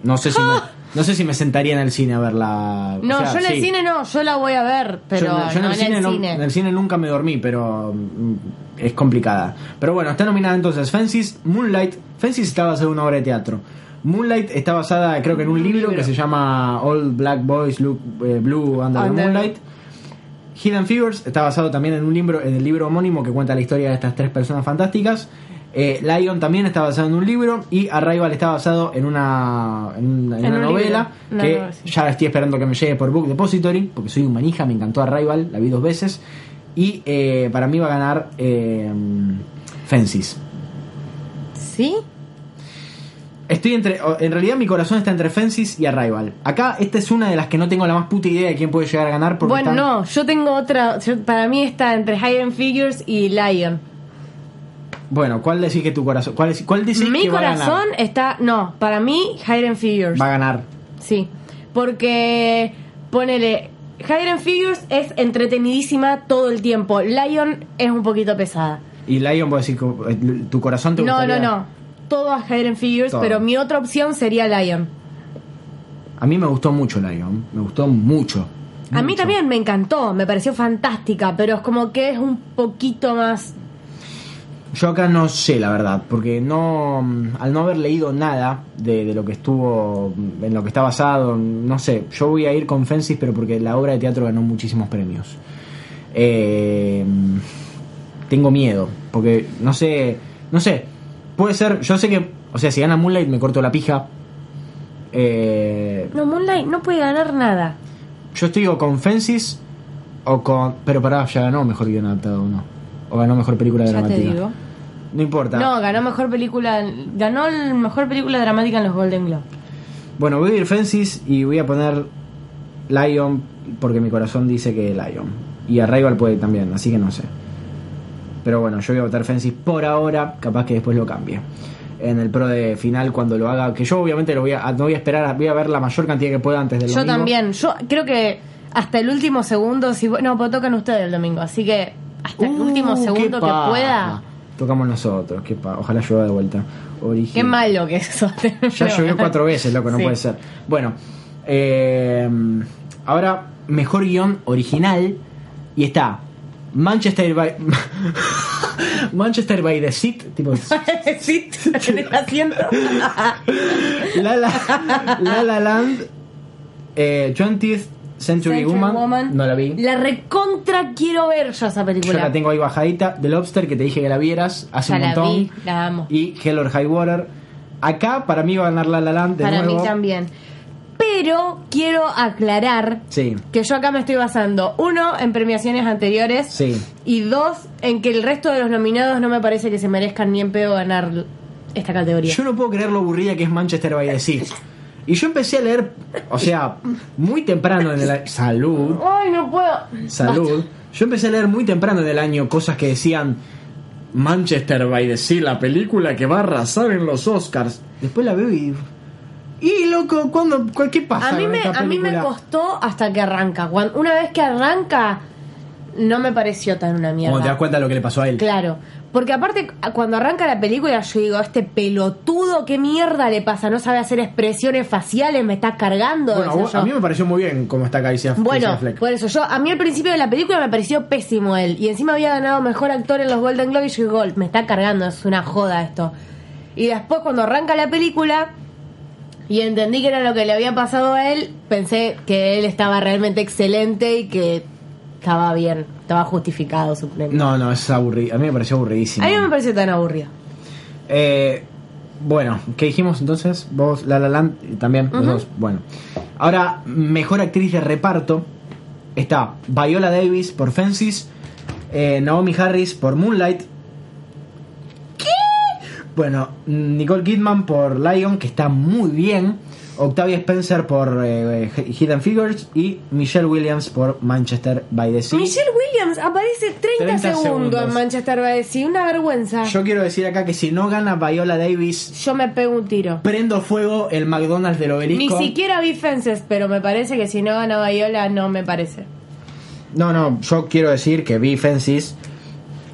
No sé si me, no sé si me sentaría en el cine a verla. o No, sea, yo en el sí. cine no, yo la voy a ver, pero Yo- yo no en el no- cine. en el cine nunca me dormí, pero mm, es complicada. Pero bueno, está nominada entonces Fences, Moonlight. Fences está basada en una obra de teatro. Moonlight está basada, creo que en un libro, que se llama All Black Boys Look eh, Blue Under the Under- Moonlight. Hidden Figures está basado también en un libro, en el libro homónimo que cuenta la historia de estas tres personas fantásticas. Eh, Lion también está basado en un libro y Arrival está basado en una, en una, en En una un novela libro. Que novela, sí. ya estoy esperando que me llegue por Book Depository porque soy un manija, me encantó Arrival, la vi dos veces y eh, para mí va a ganar eh, Fences. ¿Sí? Estoy entre, en realidad mi corazón está entre Fences y Arrival. Acá esta es una de las que no tengo la más puta idea de quién puede llegar a ganar porque Bueno, están- no, yo tengo otra. yo- para mí está entre Hidden Figures y Lion. Bueno, ¿cuál decís que tu corazón? ¿Cuál, es- cuál decís Mi que va a ganar? corazón está. No, para mí, Hidden Figures. Va a ganar. Sí. Porque. Ponele. Hidden Figures es entretenidísima todo el tiempo. Lion es un poquito pesada. Y Lion, vos decís eh, tu corazón te No, no, gustaría- no. Todo a Hidden Figures, Todo. pero mi otra opción sería Lion. A mí me gustó mucho Lion. Me gustó mucho. A mí también me encantó, me pareció fantástica, pero es como que es un poquito más. Yo acá no sé, la verdad, porque no, mm, al no haber leído nada de, de lo que estuvo, mm, en lo que está basado, no sé, yo voy a ir con Fences, pero porque la obra de teatro ganó muchísimos premios. Eh, tengo miedo, porque no sé, no sé, puede ser, yo sé que, o sea, si gana Moonlight me corto la pija. Eh, No, Moonlight no puede ganar nada. yo estoy o con Fences o con, pero pará, ya ganó mejor guion adaptado o no, o ganó mejor película Ya te dramática. digo. No importa. No, ganó mejor película. Ganó el mejor película dramática en los Golden Globe. Bueno, voy a ir Fences y voy a poner Lion porque mi corazón dice que Lion. Y Arrival puede también, así que no sé. Pero bueno, yo voy a votar Fences por ahora, capaz que después lo cambie. en el pro de final cuando lo haga. Que yo obviamente lo voy a, no voy a esperar, voy a ver la mayor cantidad que pueda antes del Yo domingo. también. Yo creo que hasta el último segundo, si no, pues tocan ustedes el domingo, así que hasta el Uh, último segundo que pueda. Tocamos nosotros, qué pa- ojalá llueva de vuelta. Origen. Qué malo que es eso. Ya llovió cuatro veces, loco, no Sí. puede ser. Bueno, eh, ahora mejor guion original y está Manchester by Manchester by the Sea, tipo sí, en el asiento. La La, La, La Land, eh, 20th Century, Century Woman, Woman. no la vi. La recontra quiero ver yo esa Yo película. la tengo ahí bajadita. The Lobster, que te dije que la vieras hace Ya un la montón. vi, la amo. Y Hell or High Water. Acá, para mí, va a ganar La La Land de Para nuevo. mí también. Pero quiero aclarar Sí, que yo acá me estoy basando, uno, en premiaciones anteriores. sí. Y dos, en que el resto de los nominados no me parece que se merezcan ni en pedo ganar esta categoría. Yo no puedo creer lo aburrida que es Manchester by the Sea. Y yo empecé a leer, o sea, muy temprano en el año. Salud, Ay, no puedo. salud. Yo empecé a leer muy temprano en el año cosas que decían Manchester by the Sea, la película que va a arrasar en los Oscars. Después la veo y. Y loco, ¿cuándo, cu- ¿qué pasa? A mí, me, a mí me costó hasta que arranca. Cuando, una vez que arranca, no me pareció tan una mierda. Cuando te das cuenta de lo que le pasó a él. Claro, porque aparte cuando arranca la película yo digo, este pelotudo, ¿qué mierda le pasa? No sabe hacer expresiones faciales, me está cargando. Bueno, a, vos- mí me pareció muy bien cómo está Aff- Bueno, por eso yo, a mí al principio de la película me pareció pésimo él. Y encima había ganado mejor actor en los Golden Globes y yo digo, "Gol, me está cargando, es una joda esto. Y después cuando arranca la película y entendí que era lo que le había pasado a él, pensé que él estaba realmente excelente y que estaba bien, estaba justificado su premio. No, no, es aburrido. A mí me pareció aburridísimo. A mí no me pareció tan aburrido. Eh, bueno, ¿qué dijimos entonces? Vos, La La Land, también los Ujú. dos. Bueno, ahora, mejor actriz de reparto está Viola Davis por Fences, eh, Naomi Harris por Moonlight. ¿Qué? Bueno, Nicole Kidman por Lion, que está muy bien. Octavia Spencer por eh, Hidden Figures y Michelle Williams por Manchester by the Sea. Michelle Williams aparece 30, 30 segundos, segundos. en Manchester by the Sea, una vergüenza. Yo, Yo quiero decir acá que si no gana Viola Davis, me pego un tiro. prendo fuego el McDonald's del Ni obelisco. siquiera vi Fences, pero me parece que si no gana Viola, no me parece. No, no, yo quiero decir que vi Fences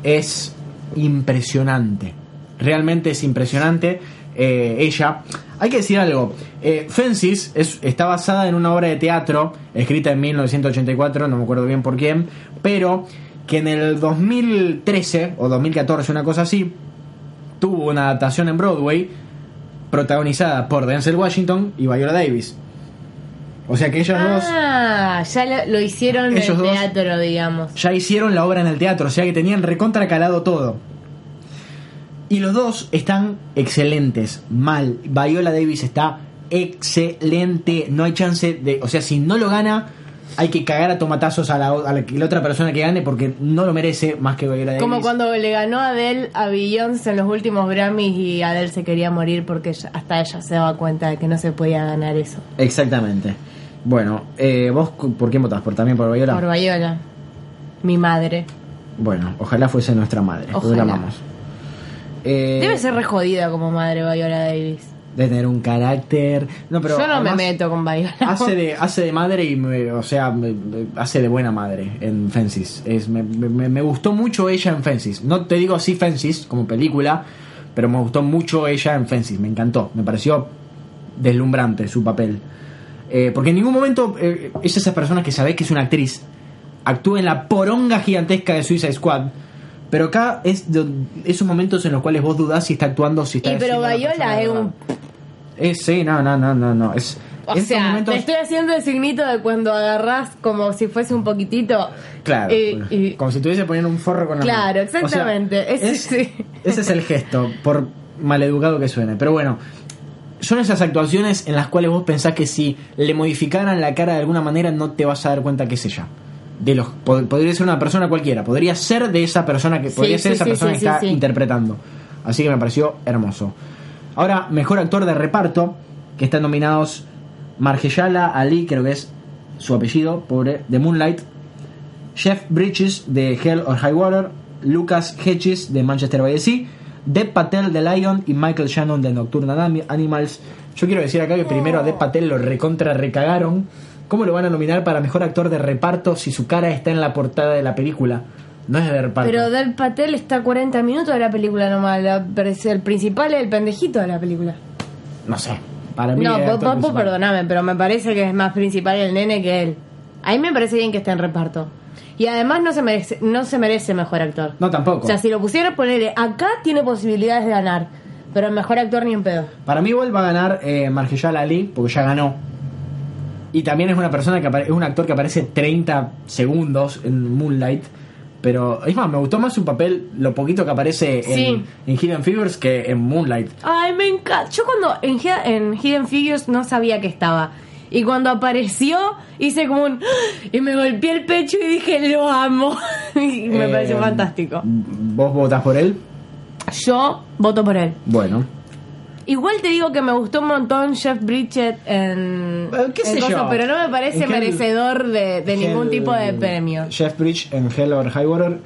es impresionante. Realmente es impresionante. Eh, ella. Hay que decir algo. Eh, Fences es, está basada en una obra de teatro escrita en 1984, no me acuerdo bien por quién, pero que en el 2013 o 2014, una cosa así, tuvo una adaptación en Broadway protagonizada por Denzel Washington y Viola Davis. O sea que ellos dos Ah, ya lo, lo hicieron en dos. teatro, digamos. ya hicieron la obra en el teatro, o sea que tenían recontra calado todo. Y los dos están excelentes, mal. Viola Davis está excelente, no hay chance de, o sea, si no lo gana, hay que cagar a tomatazos a la, a la, la otra persona que gane porque no lo merece más que Viola Davis. Como cuando le ganó Adele a Beyoncé en los últimos Grammys y Adele se quería morir porque hasta ella se daba cuenta de que no se podía ganar eso. Exactamente. Bueno, eh, vos por quién votás? ¿Por también por Viola? Por Viola. Mi madre. Bueno, ojalá fuese nuestra madre, Ojalá. amamos. Eh, Debe ser re jodida como madre Viola Davis. de tener un carácter. No, pero Yo no me meto con Viola. hace de hace de madre y me- o sea me- hace de buena madre en Fences. Es me, me- me gustó mucho ella en Fences. No te digo así Fences como película pero me gustó mucho ella en Fences. Me encantó. Me pareció deslumbrante su papel. Eh, porque en ningún momento eh, es esas personas que sabés que es una actriz. Actúa en la poronga gigantesca de Suicide Squad pero acá es de esos momentos en los cuales vos dudás si está actuando si está Y pero haciendo la persona Viola de es un Es, sí, no, no, no, no, no. Es, O sea, momentos- te estoy haciendo el signito de cuando agarrás como si fuese un poquitito. Claro, Eh, y- como si estuviese poniendo un forro con la Claro, mano. O sea, exactamente. Ese- es- sí. Ese es el gesto, por maleducado que suene. Pero bueno, son esas actuaciones en las cuales vos pensás que si le modificaran la cara de alguna manera no te vas a dar cuenta que es ella. De los, pod- podría ser una persona cualquiera, podría ser de esa persona que Sí, podría ser sí, esa sí, persona que está interpretando. Así que me pareció hermoso. Ahora, mejor actor de reparto, que están nominados Margellala Ali, creo que es su apellido, pobre, de Moonlight, Jeff Bridges de Hell or High Water, Lucas Hedges de Manchester by the Sea, Dev Patel de Lion y Michael Shannon de Nocturnal Ani- Animals. Yo quiero decir acá que primero a Dev Patel lo recontra recagaron. ¿Cómo lo van a nominar para mejor actor de reparto si su cara está en la portada de la película? No es de reparto. Pero Del Patel está a 40 minutos de la película nomás. la- el principal es el pendejito de la película. No sé. Para mí No, es principal. perdoname, pero me parece que es más principal el nene que él. A mí me parece bien que esté en reparto. Y además no se merece, no se merece mejor actor. No, tampoco. O sea, si lo pusieran a ponerle acá, tiene posibilidades de ganar. Pero el mejor actor ni en pedo. Para mí igual va a ganar eh, Marjellal Ali porque ya ganó. Y también es una persona que es un actor que aparece 30 segundos en Moonlight. Pero es más, me gustó más su papel, lo poquito que aparece en, Sí. en Hidden Figures que en Moonlight. Ay, me encanta. Yo cuando en, en Hidden Figures no sabía que estaba. Y cuando apareció, hice como un... Y me golpeé el pecho y dije, lo amo. y me Eh, pareció fantástico. ¿Vos votás por él? Yo voto por él. Bueno. Igual te digo que me gustó un montón Jeff Bridget en... Eh, qué en sé yo. pero no me parece merecedor de, de ningún tipo de premio. Jeff Bridge en Hell or High Water.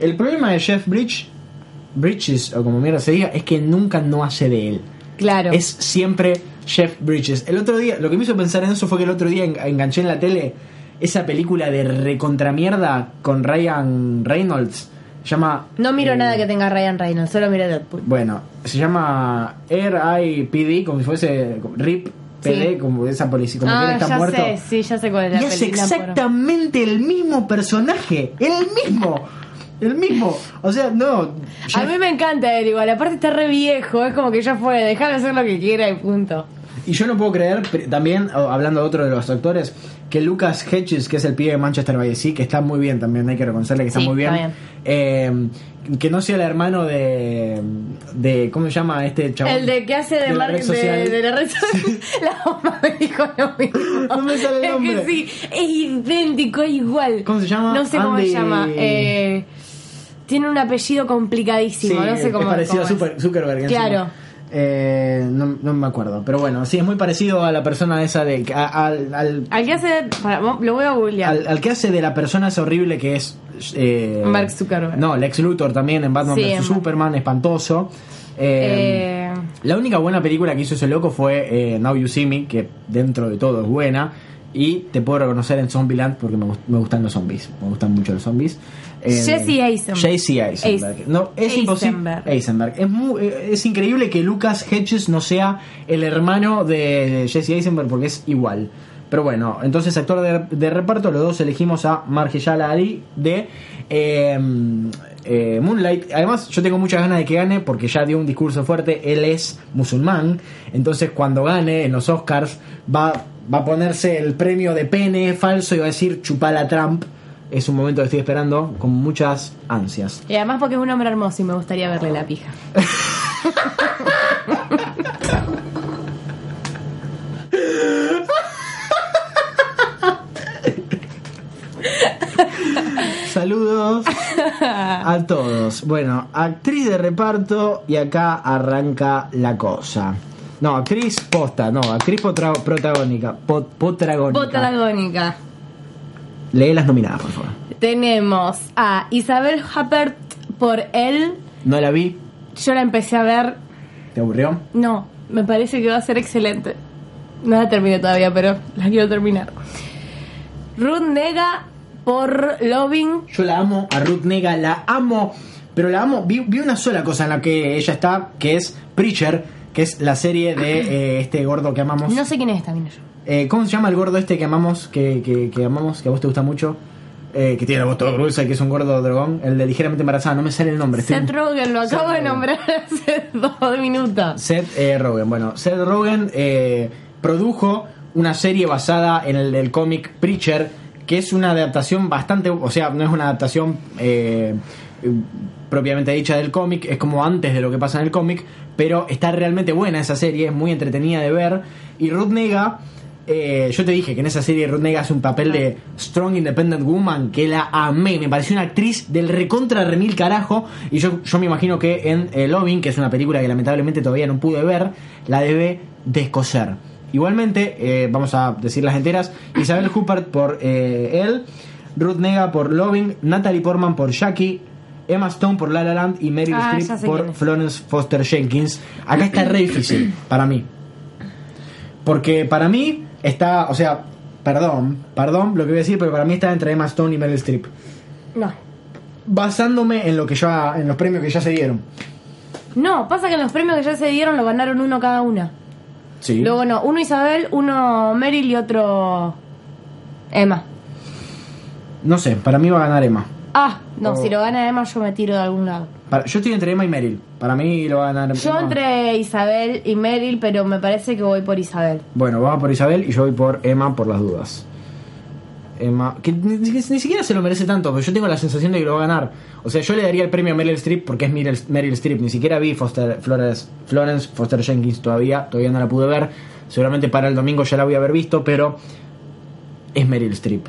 El problema de Jeff Bridge, Bridges, o como mierda se diga, es que nunca no hace de él. Claro. Es siempre Jeff Bridges. El otro día, lo que me hizo pensar en eso fue que el otro día en- enganché en la tele esa película de recontramierda con Ryan Reynolds. Se llama. No miro eh, nada que tenga Ryan Reynolds, solo miro Deadpool. Bueno, se llama R.I.P.D., como si fuese RIP PD, Sí. como esa policía, como que él ah, está ya muerto. sé, sí, ya sé cuál es la Y es exactamente el mismo personaje. El mismo. El mismo. O sea, no. A mí me encanta él igual, aparte está re viejo, es como que ya fue, déjame hacer lo que quiera y punto. Y yo no puedo creer, también, o- hablando de otro de los actores, que Lucas Hedges, que es el pibe de Manchester by the Sea, que está muy bien también, hay que reconocerle que está Sí, muy bien. está eh, que no sea el hermano de, de. ¿Cómo se llama este chabón? El de que hace de, la mar- red de, social. de la red social. La mamá me dijo lo mismo. No me sale el Es nombre. que sí, es idéntico, es igual. ¿Cómo se llama? No sé cómo se llama. Eh, tiene un apellido complicadísimo, no sé cómo es parecido cómo a Zuckerberg. encima. Eh, no, no me acuerdo, pero bueno, sí, es muy parecido a la persona esa de. a- al, al, Al que hace. para, lo voy a googlear. al, al que hace de la persona esa horrible que es. Eh, Mark Zuckerberg. No, Lex Luthor también en Batman Sí, vs Superman, espantoso. Eh, La única buena película que hizo ese loco fue Now You See Me, que dentro de todo es buena. Y te puedo reconocer en Zombieland porque me, me gustan los zombies. Me gustan mucho los zombies. Eh, Jesse Eisenberg. Jesse Eisenberg. Eis- no, es imposible. Eisenberg. Eisenberg. Es, muy- eh, es increíble que Lucas Hedges no sea el hermano de Jesse Eisenberg porque es igual. Pero bueno, entonces actor de, de reparto, los dos elegimos a Marjellala Ali de eh, eh, Moonlight. Además, yo tengo muchas ganas de que gane porque ya dio un discurso fuerte. Él es musulmán. Entonces, cuando gane en los Oscars, va, va a ponerse el premio de pene falso y va a decir chupala Trump. Es un momento que estoy esperando con muchas ansias. y además porque es un hombre hermoso y me gustaría verle la pija. Saludos a todos. Bueno, actriz de reparto y acá arranca la cosa. No, actriz posta, no, actriz potra- protagónica. pot- potragónica. Patagónica. Lee las nominadas, por favor. Tenemos a Isabel Huppert por él. No la vi, Yo la empecé a ver. ¿te aburrió? No, me parece que va a ser excelente. No la terminé todavía, pero la quiero terminar. Ruth Nega por Loving. Yo la amo, a Ruth Nega la amo, pero la amo. Vi, vi una sola cosa en la que ella está, que es Preacher, que es la serie de eh, este gordo que amamos. No sé quién es esta, mira yo. Eh, ¿Cómo se llama el gordo este que amamos, que, que, que amamos, que a vos te gusta mucho? Eh, que tiene la voz toda gruesa y que es un gordo dragón. El de ligeramente embarazada, no me sale el nombre. estoy- Seth Rogen, lo acabo Seth de Rogen. nombrar hace dos minutos. Seth eh, Rogen. Bueno, Seth Rogen eh, produjo una serie basada en el del cómic Preacher, que es una adaptación bastante, o sea, no es una adaptación propiamente dicha del cómic, es como antes de lo que pasa en el cómic, pero está realmente buena esa serie, es muy entretenida de ver. Y Ruth Nega, eh, yo te dije que en esa serie Ruth Nega hace un papel de Strong Independent Woman, que la amé, me pareció una actriz del recontra remil carajo, y yo, yo me imagino que en eh, Loving, que es una película que lamentablemente todavía no pude ver, la debe descoser. Igualmente, eh, vamos a decir las enteras, Isabel Huppert por él, Ruth Nega por Loving, Natalie Portman por Jackie, Emma Stone por La La Land y Meryl Ah, Streep por. Florence Foster Jenkins. Acá está re difícil para mí. Porque para mí está, o sea, perdón, perdón lo que voy a decir, pero para mí está entre Emma Stone y Meryl Streep. No. Basándome en lo que ya, en los premios que ya se dieron. No, pasa que en los premios que ya se dieron lo ganaron uno cada una. Sí. Luego no, uno Isabel, uno Meryl y otro Emma. No sé, para mí va a ganar Emma. Ah, no, Oh. si lo gana Emma yo me tiro de algún lado. Para- yo estoy entre Emma y Meryl. Para mí lo va a ganar Yo Emma. entre Isabel y Meryl, pero me parece que voy por Isabel. Bueno, vamos por Isabel y yo voy por Emma por las dudas. Emma, que ni, ni- ni siquiera se lo merece tanto, pero yo tengo la sensación de que lo va a ganar. O sea, yo le daría el premio a Meryl Streep porque es Meryl, Meryl Streep. Ni siquiera vi Foster, Florence, Florence Foster Jenkins todavía, todavía no la pude ver. Seguramente para el domingo ya la voy a haber visto, pero es Meryl Streep.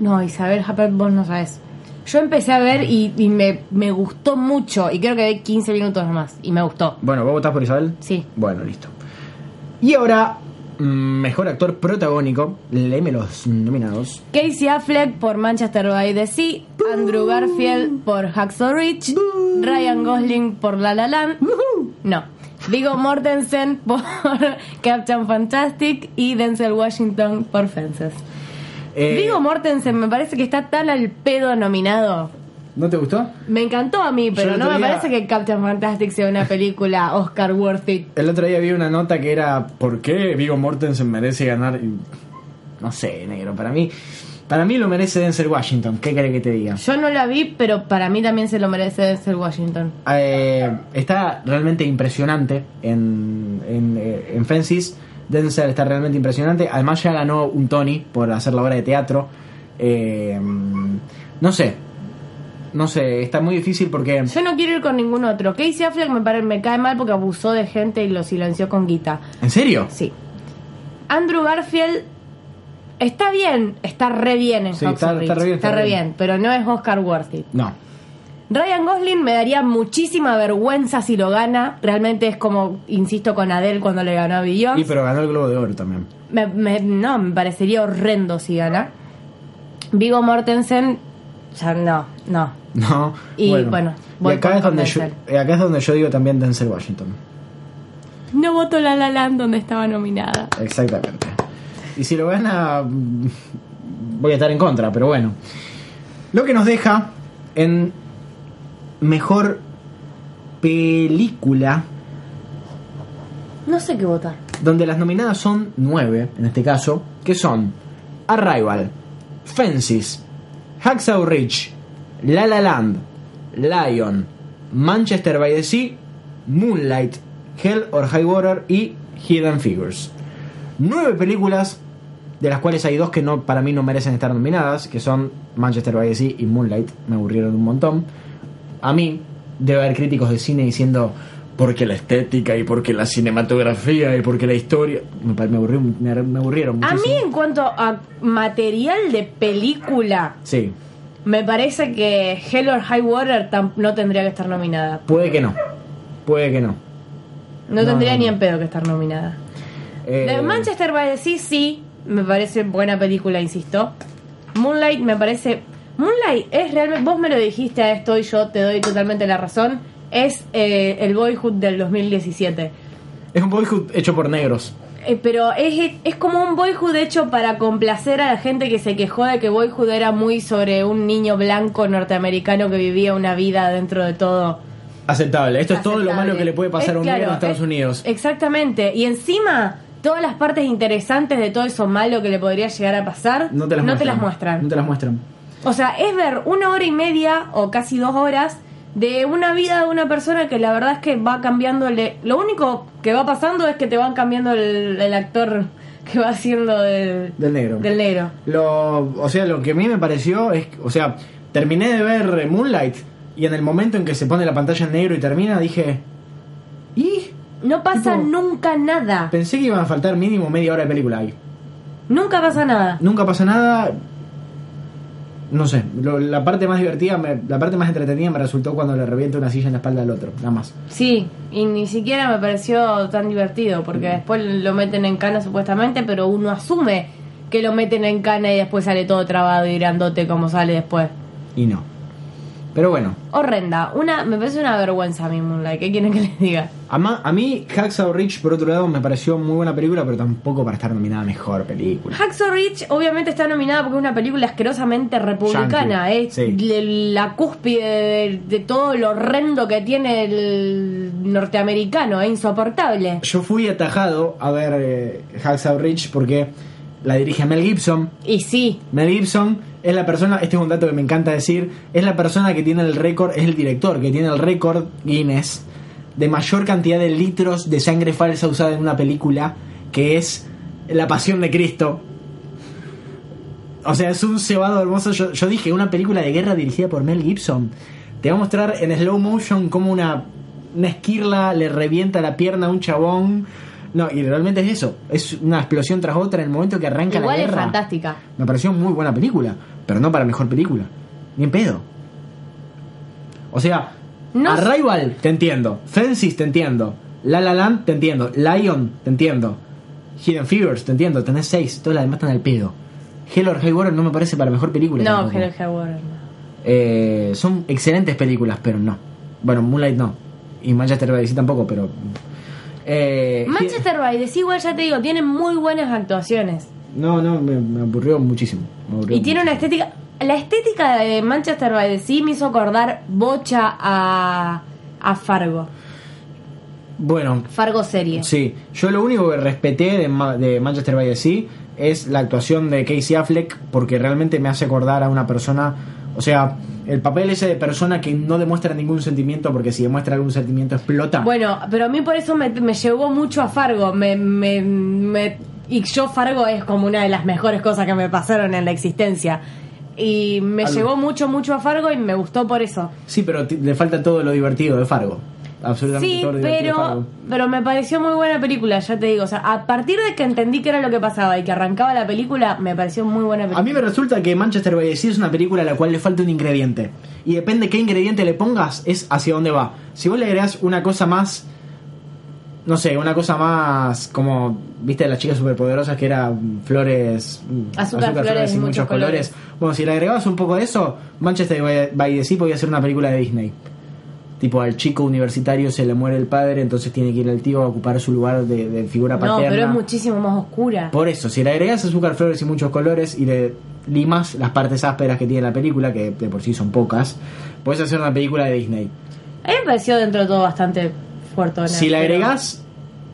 No, Isabel Huppert, vos no sabes. Yo empecé a ver y, y me, me gustó mucho. Y creo que vi 15 minutos nomás. Y me gustó. Bueno, ¿vos votás por Isabel? Sí. Bueno, listo. Y ahora, mm, mejor actor protagónico. Léeme los nominados. Casey Affleck por Manchester by the Sea, Andrew Garfield por Hacksaw Ridge, Ryan Gosling por La La Land, no, Viggo Mortensen por Captain Fantastic y Denzel Washington por Fences. Eh, Viggo Mortensen me parece que está tan al pedo nominado. ¿No te gustó? Me encantó a mí, pero no me parece que Captain Fantastic sea una película Oscar worthy. El otro día vi una nota que era ¿Por qué Vigo Mortensen merece ganar? Y, No sé, negro, para mí para mí lo merece Denzel Washington. ¿Qué querés que te diga? Yo no la vi, pero para mí también se lo merece Denzel Washington. Eh, está realmente impresionante en, en, eh, en Fences. Denzel está realmente impresionante. Además ya ganó un Tony por hacer la obra de teatro. Eh, no sé. No sé, está muy difícil porque... Yo no quiero ir con ningún otro. Casey Affleck me, pare- me cae mal porque abusó de gente y lo silenció con guita. ¿En serio? Sí. Andrew Garfield está bien, está re bien en Sí, está- está re bien, está re bien, bien. pero no es Oscar worthy. No. Ryan Gosling me daría muchísima vergüenza si lo gana. Realmente es como, insisto, con Adele cuando le ganó a Beyoncé. Y pero ganó el Globo de Oro también. Me- me- no, me parecería horrendo si gana. Vigo Mortensen, ya no, no. No. Y, bueno, y voy acá con- es, donde yo, acá es donde yo digo también Denzel Washington. No voto La La Land donde estaba nominada. Exactamente. Y si lo gana, voy a estar en contra, pero bueno. Lo que nos deja en mejor película, No sé qué votar. donde las nominadas son nueve, en este caso, que son Arrival, Fences, Hacksaw Ridge, La La Land, Lion, Manchester by the Sea, Moonlight, Hell or High Water y Hidden Figures. Nueve películas, de las cuales hay dos que no para mí no merecen estar nominadas, que son Manchester by the Sea y Moonlight, me aburrieron un montón. A mí, debe haber críticos de cine diciendo porque la estética y porque la cinematografía y porque la historia me, me, aburrió- me- me aburrieron A mí, en cuanto a material de película, Sí, me parece que Hell or High Water no tendría que estar nominada. puede que no. Puede que no. No, No, tendría no, ni en pedo que estar nominada. Eh, Manchester by the Sea, sí, me parece buena película, insisto. Moonlight me parece. Moonlight es realmente. Vos me lo dijiste a esto y yo te doy totalmente la razón. Es eh, el Boyhood del 2017. Es un boyhood hecho por negros. Eh, pero es, es como un Boyhood hecho para complacer a la gente que se quejó de que Boyhood era muy sobre un niño blanco norteamericano que vivía una vida dentro de todo. Aceptable. Esto es todo lo malo que le puede pasar Es a un negro en Estados es- Unidos. Exactamente. Y encima, todas las partes interesantes de todo eso malo que le podría llegar a pasar, No te las muestran. muestran. No te las muestran. O sea, es ver una hora y media o casi dos horas de una vida de una persona que la verdad es que va cambiándole. Lo único que va pasando es que te van cambiando el, el actor que va haciendo del, Del negro. del negro. Lo, o sea, lo que a mí me pareció es, o sea, terminé de ver Moonlight y en el momento en que se pone la pantalla en negro y termina dije, ¿y? No pasa Tipo- nunca nada. Pensé que iban a faltar mínimo media hora de película ahí. Nunca pasa nada. Nunca pasa nada. No sé, lo- la parte más divertida, me- la parte más entretenida me resultó cuando le revienta una silla en la espalda al otro, nada más. Sí, y ni siquiera me pareció tan divertido, porque después lo meten en cana supuestamente, pero uno asume que lo meten en cana y después sale todo trabado y grandote como sale después. Y no. Pero bueno, Horrenda. Una, me parece una vergüenza a mí Moonlight. ¿Qué quieren que les diga? a, ma- a mí Hacksaw Ridge, por otro lado, me pareció muy buena película, pero tampoco para estar nominada a mejor película. Hacksaw Ridge obviamente está nominada porque es una película asquerosamente republicana. Yankee, Es sí. de- la cúspide de, de todo lo horrendo que tiene el norteamericano. Es insoportable. Yo fui atajado a ver eh, Hacksaw Ridge porque la dirige Mel Gibson. Y sí, Mel Gibson es la persona, este es un dato que me encanta decir, es la persona que tiene el récord, es el director que tiene el récord Guinness de mayor cantidad de litros de sangre falsa usada en una película, que es La Pasión de Cristo. O sea, es un cebado hermoso. Yo, yo dije, una película de guerra dirigida por Mel Gibson. Te va a mostrar en slow motion como una, una esquirla le revienta la pierna a un chabón. No, y realmente es eso. Es una explosión tras otra en el momento que arranca igual la es guerra. fantástica. Me pareció muy buena película, pero no para mejor película. Ni en pedo. O sea, No Arrival te entiendo, Fences te entiendo, La La Land te entiendo, Lion te entiendo, Hidden Figures te entiendo, tenés seis, todas las demás están al pedo. Hell or High Water no me parece para mejor película. No, tampoco. Hello Hellwater no. Eh, son excelentes películas, pero no. Bueno, Moonlight no. Y Manchester by the Sea tampoco, pero... Eh, Manchester by the Sea, igual ya te digo, tiene muy buenas actuaciones. No, no, me, me aburrió muchísimo. me aburrió Y tiene una estética. La estética de Manchester by the Sea me hizo acordar bocha a, a Fargo. Bueno, Fargo serie. Sí, yo lo único que respeté de, Ma- de Manchester by the Sea es la actuación de Casey Affleck porque realmente me hace acordar a una persona, o sea, el papel ese de persona que no demuestra ningún sentimiento porque si demuestra algún sentimiento explota. Bueno, pero a mí por eso me, me llevó mucho a Fargo. Me, me, me- y yo Fargo es como una de las mejores cosas que me pasaron en la existencia. Y me Algo. llevó mucho, mucho a Fargo y me gustó por eso. Sí, pero le falta todo lo divertido de Fargo. Absolutamente Sí, todo lo pero, pero me pareció muy buena película, ya te digo. O sea, a partir de que entendí qué era lo que pasaba y que arrancaba la película, me pareció muy buena película. A mí me resulta que Manchester by the Sea es una película a la cual le falta un ingrediente. Y depende qué ingrediente le pongas, es hacia dónde va. Si vos le agregás una cosa más. No sé, una cosa más como. ¿Viste las chicas superpoderosas que era flores. mm, Azúcar, flores y muchos colores. Bueno, si le agregabas un poco de eso, Manchester by the Sea podía ser una película de Disney. Tipo, al chico universitario se le muere el padre, entonces tiene que ir el tío a ocupar su lugar de, de figura no, paterna. pero es muchísimo más oscura. Por eso, si le agregas azúcar, flores y muchos colores y le limas las partes ásperas que tiene la película, que de por sí son pocas, puedes hacer una película de Disney. A mí me pareció dentro de todo bastante fuerte. Si le agregas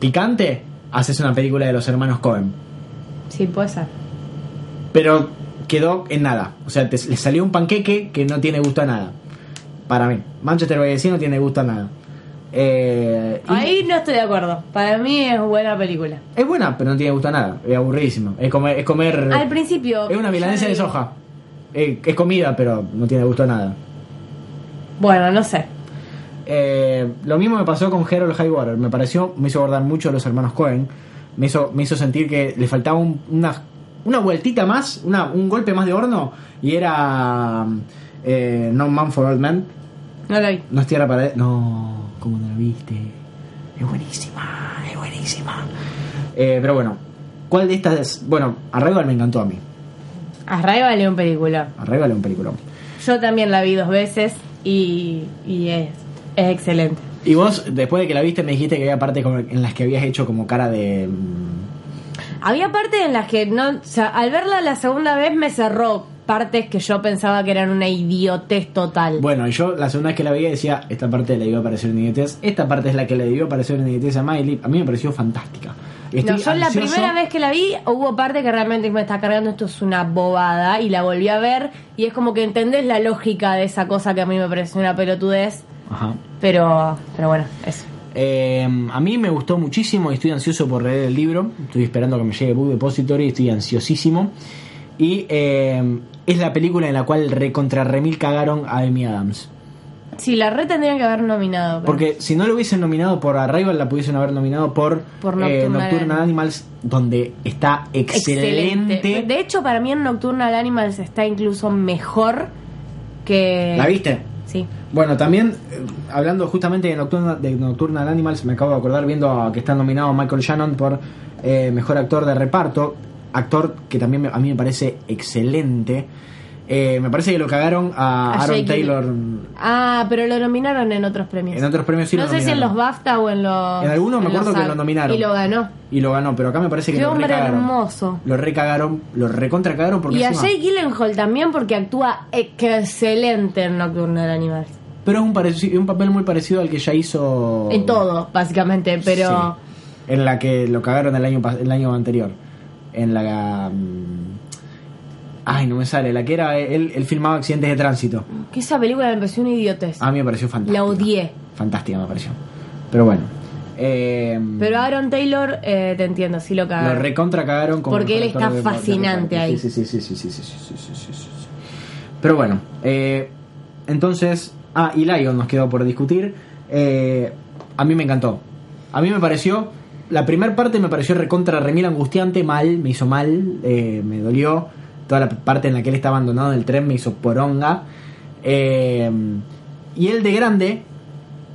picante, haces una película de los hermanos Cohen. Sí, puede ser. Pero quedó en nada. O sea, te, le salió un panqueque que no tiene gusto a nada. Para mí. Manchester by the Sea no tiene gusto a nada. Eh, y Ahí no estoy de acuerdo. Para mí es buena película. Es buena, pero no tiene gusto a nada. Es aburridísimo. Es comer... Es, comer, Al principio. es una milanesa de soja. Es comida, pero no tiene gusto a nada. Bueno, no sé. Eh, lo mismo me pasó con Harold Highwater. Me pareció, me hizo acordar mucho a los hermanos Cohen. Me hizo, me hizo sentir que le faltaba un- una, una vueltita más, una, un golpe más de horno. Y era eh, No Man for Old Men. No la vi. No es tierra para. No, ¿cómo no la viste? Es buenísima, es buenísima. Eh, pero bueno, ¿cuál de estas? Bueno, Arrival me encantó a mí. Arrival es un película. Arrival es un peliculón. Yo también la vi dos veces y, y es, es excelente. Y vos, después de que la viste, me dijiste que había partes en las que habías hecho como cara de. mm, Había partes en las que no, o sea, al verla la segunda vez me cerró partes que yo pensaba que eran una idiotez total. Bueno, y yo la segunda vez que la veía decía, esta parte le debió parecer una idiotez, esta parte es la que le debió parecer una idiotez a Miley. A mí me pareció fantástica. Estoy No, yo la ansioso- primera vez que la vi hubo parte que realmente me está cargando esto es una bobada y la volví a ver y es como que entendés la lógica de esa cosa que a mí me pareció una pelotudez, Ajá. pero pero bueno, eso. Eh, a mí me gustó muchísimo y estoy ansioso por leer el libro. Estoy esperando que me llegue Book Depository, estoy ansiosísimo. Y eh, es la película en la cual recontra remil cagaron a Amy Adams. Sí, la red tendrían que haber nominado. pero- Porque si no lo hubiesen nominado por Arrival, la pudiesen haber nominado por, Por eh, Nocturnal Animals, donde está excelente. De hecho, para mí en Nocturnal Animals está incluso mejor que... ¿La viste? Sí. Bueno, también, eh, hablando justamente de Nocturnal, de Nocturnal Animals, me acabo de acordar viendo que está nominado Michael Shannon por eh, Mejor Actor de Reparto, actor que también me- a mí me parece excelente. Eh, me parece que lo cagaron a, A Aaron Jake Taylor Ah, pero lo nominaron en otros premios. en otros premios sí no lo sé si en los. BAFTA o en los. En algunos me en acuerdo que lo nominaron. Y lo ganó. y lo ganó, pero acá me parece que Qué lo hombre recagaron. hermoso. Lo recagaron, lo recontracagaron porque Y a Jake Gyllenhaal también porque actúa excelente en Nocturnal Animals. Pero es un, pareci- un papel muy parecido al que ya hizo En todo, básicamente, pero... Sí. en la que lo cagaron el año el año anterior. En la mm, Ay, no me sale, la que era él, él filmaba accidentes de tránsito. Que esa película me pareció una idiotez. A mí me pareció fantástica. La odié. Fantástica me pareció. Pero bueno. Eh, Pero Aaron Taylor, eh, te entiendo, sí lo lo cagaron. recontra cagaron como Porque él está de- fascinante ahí. Sí, sí, sí, sí, sí, sí, sí, sí, sí, sí, sí, sí. Pero bueno, eh, entonces, ah, y Lion nos quedó por discutir. Eh, a mí me encantó. A mí me pareció, la primera parte me pareció recontra remil angustiante, mal, me hizo mal, eh, me dolió. Toda la parte en la que él está abandonado en el tren me hizo poronga. Eh, y él de grande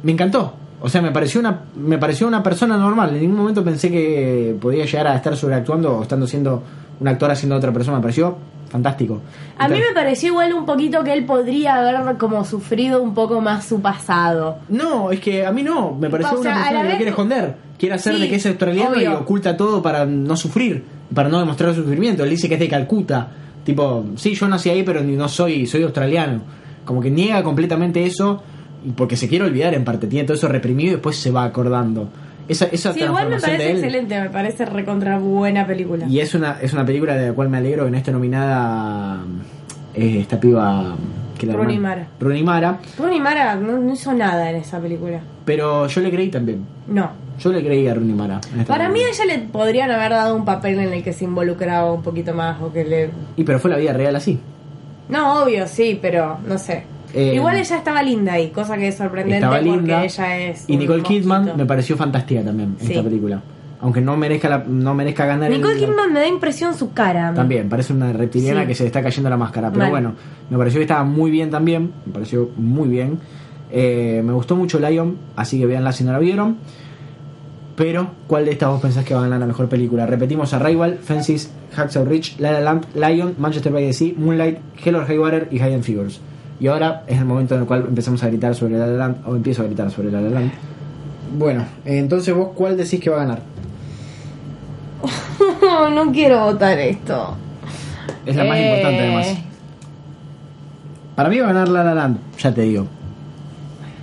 me encantó. O sea, me pareció una me pareció una persona normal. En ningún momento pensé que podía llegar a estar sobreactuando o estando siendo un actor haciendo otra persona. Me pareció fantástico. A mí me pareció igual un poquito que él podría haber como sufrido un poco más su pasado. No, es que a mí no. Me pareció O sea, una persona que lo quiere esconder. Quiere hacer Sí, de que es australiano y oculta todo para no sufrir. Para no demostrar su sufrimiento. Él dice que es de Calcuta. Tipo, sí, yo nací ahí, pero no soy, soy australiano. Como que niega completamente eso porque se quiere olvidar en parte. Tiene todo eso reprimido y después se va acordando. Esa, esa Sí, igual me parece excelente, me parece recontra buena película. Y es una, es una película de la cual me alegro que no esté nominada eh, esta piba. Que la Rooney Mara. Rooney Mara. Rooney Mara no, no hizo nada en esa película. Pero yo le creí también. No. Yo le creí a Rooney Mara. Para mí ella le podrían haber dado un papel en el que se involucraba un poquito más o que le... Y pero fue la vida real así. No, obvio, sí, pero no sé. Eh, Igual ella estaba linda ahí, cosa que es sorprendente Estaba porque linda. ella es... Y Nicole Kidman me pareció fantástica también en Sí. esta película. Aunque no merezca, la- no merezca ganar el- Nicole Kidman me da impresión su cara. También, parece una reptiliana Sí. que se le está cayendo la máscara. Pero Mal. bueno, me pareció que estaba muy bien también. Me pareció muy bien. Eh, me gustó mucho Lion, así que véanla si no la vieron. Pero, ¿cuál de estas vos pensás que va a ganar la mejor película? Repetimos: Arrival, Fences, Hacksaw Ridge, La La Land, Lion, Manchester by the Sea, Moonlight, Hell or High Water y Hidden Figures. Y ahora es el momento en el cual empezamos a gritar sobre La La Land, o empiezo a gritar sobre La La Land. Bueno, entonces vos, ¿cuál decís que va a ganar? No, quiero votar esto. Es la más Eh, importante, además. Para mí va a ganar La La Land, ya te digo.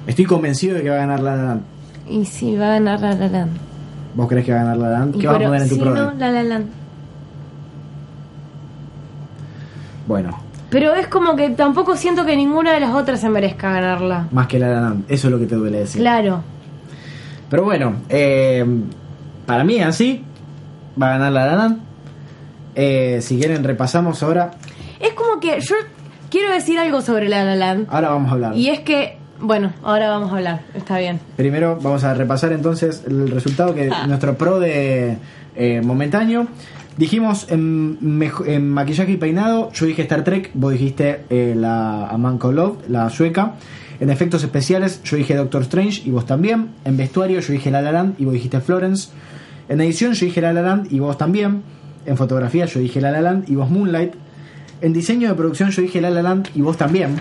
Estoy convencido de que va a ganar La La Land. Y si va a ganar La La Land. ¿Vos crees que va a ganar La La Land? ¿Qué vas a poner en tu si programa? no, La La Land. Bueno, Pero es como que tampoco siento que ninguna de las otras se merezca ganarla. más que La La Land. Eso es lo que te duele decir. Claro. Pero bueno, eh, para mí así va a ganar La La Land. Eh, si quieren repasamos ahora. Es como que yo quiero decir algo sobre La La Land. Ahora vamos a hablar. Y es que, bueno, ahora vamos a hablar. Está bien. Primero vamos a repasar entonces el resultado que nuestro pro de eh, momentáneo. Dijimos en, en maquillaje y peinado, yo dije Star Trek, vos dijiste eh, la A Man Called Love, la sueca. En efectos especiales, yo dije Doctor Strange y vos también. En vestuario, yo dije La La Land y vos dijiste Florence. En edición, yo dije La La Land y vos también. En fotografía, yo dije La La Land y vos Moonlight. En diseño de producción, yo dije La La Land y vos también.